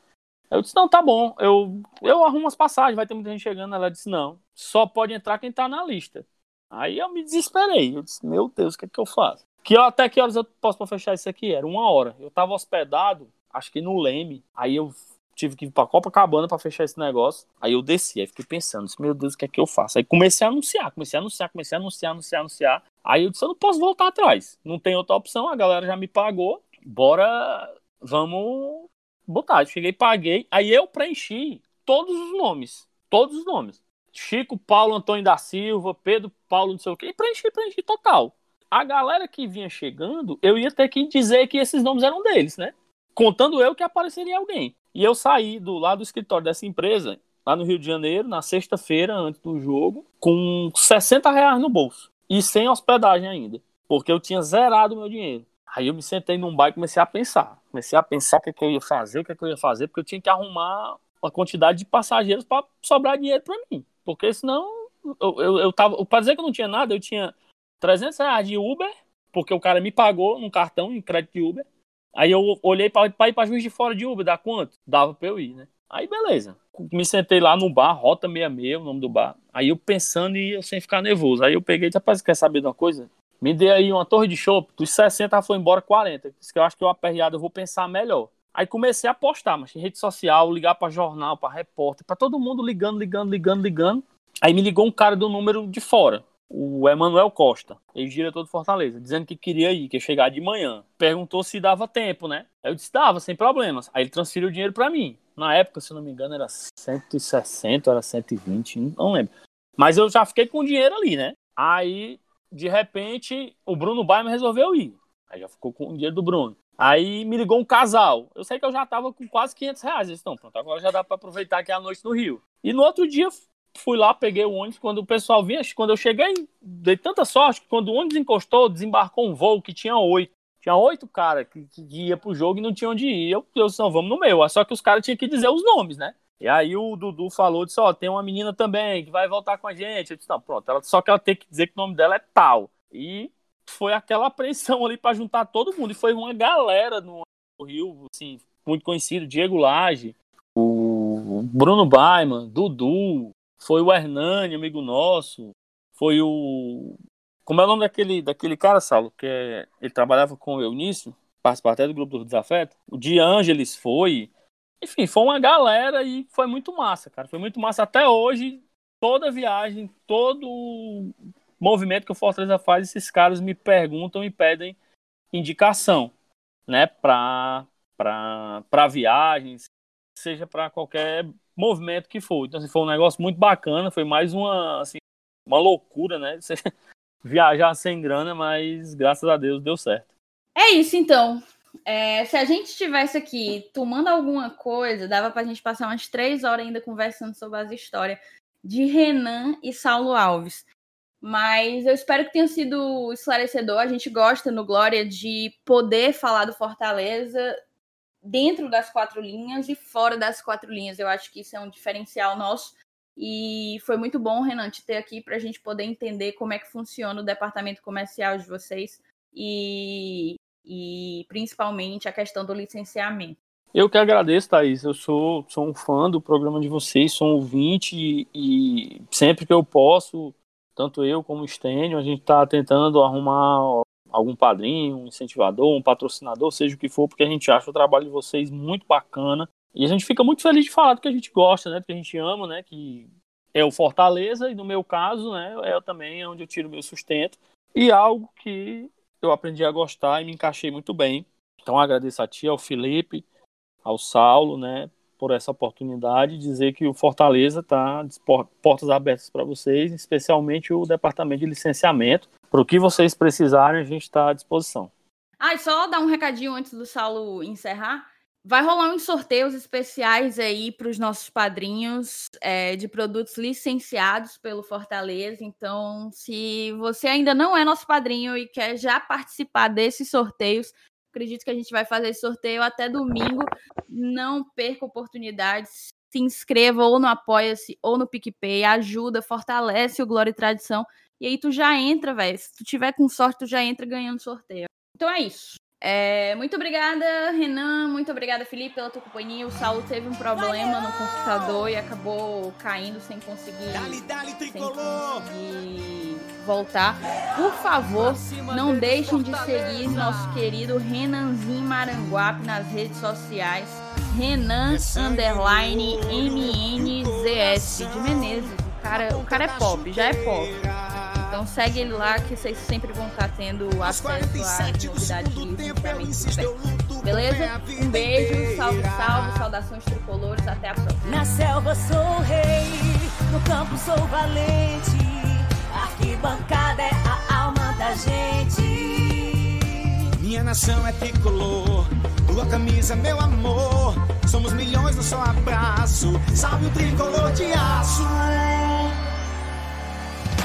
Eu disse, não, tá bom, eu, eu arrumo as passagens, vai ter muita gente chegando. Ela disse, não, só pode entrar quem tá na lista. Aí eu me desesperei. Eu disse, meu Deus, o que é que eu faço? Que, até que horas eu posso pra fechar isso aqui? Era uma hora. Eu tava hospedado, acho que no Leme. Aí eu tive que ir pra Copacabana pra fechar esse negócio. Aí eu desci, aí fiquei pensando, disse, meu Deus, o que é que eu faço? Aí comecei a anunciar, comecei a anunciar, comecei a anunciar, anunciar, anunciar. Aí eu disse, eu não posso voltar atrás. Não tem outra opção, a galera já me pagou. Bora, vamos botar. Cheguei, paguei. Aí eu preenchi todos os nomes. Todos os nomes. Chico, Paulo, Antônio da Silva, Pedro, Paulo, não sei o quê. E preenchi, preenchi total. A galera que vinha chegando, eu ia ter que dizer que esses nomes eram deles, né? Contando eu que apareceria alguém. E eu saí do lado do escritório dessa empresa, lá no Rio de Janeiro, na sexta-feira, antes do jogo, com 60 reais no bolso. E sem hospedagem ainda. Porque eu tinha zerado o meu dinheiro. Aí eu me sentei num bar e comecei a pensar. Comecei a pensar o que, é que eu ia fazer, o que, é que eu ia fazer, porque eu tinha que arrumar uma quantidade de passageiros para sobrar dinheiro para mim. Porque senão, eu, eu, eu tava. Para dizer que eu não tinha nada, eu tinha 300 reais de Uber, porque o cara me pagou num cartão em crédito de Uber. Aí eu olhei para ir para Juiz de Fora de Uber, dá quanto? Dava para eu ir, né? Aí beleza. Me sentei lá no bar, Rota 66, o nome do bar. Aí eu pensando e eu sem ficar nervoso. Aí eu peguei rapaz, quer saber de uma coisa? Me dê aí uma torre de chopp, dos 60 foi embora 40. Disse que eu acho que eu aperreado, eu vou pensar melhor. Aí comecei a postar, mas em rede social, ligar para jornal, para repórter, para todo mundo ligando, ligando, ligando, ligando. Aí me ligou um cara do número de fora, o Emanuel Costa, ex-diretor do Fortaleza, dizendo que queria ir, que ia chegar de manhã. Perguntou se dava tempo, né? Aí eu disse, dava, sem problemas. Aí ele transferiu o dinheiro para mim. Na época, se não me engano, era 160, era 120, não lembro. Mas eu já fiquei com o dinheiro ali, né? Aí, de repente, o Bruno Baima resolveu ir. Aí já ficou com o dinheiro do Bruno. Aí me ligou um casal. Eu sei que eu já tava com quase 500 reais. Eles, não, pronto, agora já dá para aproveitar aqui a noite no Rio. E no outro dia fui lá, peguei o ônibus. Quando o pessoal vinha, quando eu cheguei, dei tanta sorte que quando o ônibus encostou, desembarcou um voo que tinha oito. Tinha oito caras que, que ia pro jogo e não tinha onde ir. Eu, eu vamos no meu. Só que os caras tinham que dizer os nomes, né? E aí o Dudu falou, disse, ó, tem uma menina também que vai voltar com a gente. Eu disse, não, pronto, ela, só que ela tem que dizer que o nome dela é tal. E foi aquela apreensão ali para juntar todo mundo. E foi uma galera no Rio, assim, muito conhecido, Diego Lage, o Bruno Baiman, Dudu, foi o Hernani, amigo nosso, foi o. Como é o nome daquele, daquele cara, Saulo? Que é, ele trabalhava com o Eunício, participava até do grupo do Desafeto. O De Angelis foi. Enfim, foi uma galera e foi muito massa, cara. Foi muito massa até hoje. Toda viagem, todo movimento que o Fortaleza faz, esses caras me perguntam e pedem indicação, né, para para viagens, seja para qualquer movimento que for. Então, assim, foi um negócio muito bacana, foi mais uma assim, uma loucura, né? Viajar sem grana, mas graças a Deus deu certo. É isso então. É, se a gente estivesse aqui tomando alguma coisa, dava para a gente passar umas três horas ainda conversando sobre as histórias de Renan e Saulo Alves. Mas eu espero que tenha sido esclarecedor. A gente gosta no Glória de poder falar do Fortaleza dentro das quatro linhas e fora das quatro linhas. Eu acho que isso é um diferencial nosso. E foi muito bom, Renan, te ter aqui para a gente poder entender como é que funciona o departamento comercial de vocês e, e principalmente a questão do licenciamento. Eu que agradeço, Thaís. Eu sou, sou um fã do programa de vocês, sou um ouvinte e, e sempre que eu posso tanto eu como o Stênio, a gente está tentando arrumar algum padrinho, um incentivador, um patrocinador, seja o que for, porque a gente acha o trabalho de vocês muito bacana. E a gente fica muito feliz de falar do que a gente gosta, né? Do que a gente ama, né? Que é o Fortaleza, e no meu caso, né? É também onde eu tiro meu sustento. E algo que eu aprendi a gostar e me encaixei muito bem. Então agradeço a ti, ao Felipe, ao Saulo, né? por essa oportunidade, dizer que o Fortaleza está portas abertas para vocês, especialmente o departamento de licenciamento. Para o que vocês precisarem, a gente está à disposição. Ah, e só dar um recadinho antes do Saulo encerrar. Vai rolar uns sorteios especiais aí para os nossos padrinhos é, de produtos licenciados pelo Fortaleza. Então, se você ainda não é nosso padrinho e quer já participar desses sorteios, Acredito que a gente vai fazer esse sorteio até domingo. Não perca oportunidades. Se inscreva ou no Apoia-se ou no PicPay. Ajuda, fortalece o Glória e Tradição. E aí tu já entra, velho. Se tu tiver com sorte, tu já entra ganhando sorteio. Então é isso. É, muito obrigada, Renan. Muito obrigada, Felipe, pela tua companhia. O Saulo teve um problema no computador e acabou caindo sem conseguir, sem conseguir voltar. Por favor, não deixem de seguir nosso querido Renanzinho Maranguape nas redes sociais. Renan underline MNZS de Menezes. O cara, o cara é pop, já é pop. Então segue ele lá que vocês sempre vão estar tendo acesso a novidades de Beleza? Um beijo, salve, salve, saudações tricolores, até a próxima. Na selva sou rei, no campo sou valente, arquibancada é a alma da gente. Minha nação é tricolor, tua camisa, meu amor. Somos milhões no só abraço, salve o tricolor de aço.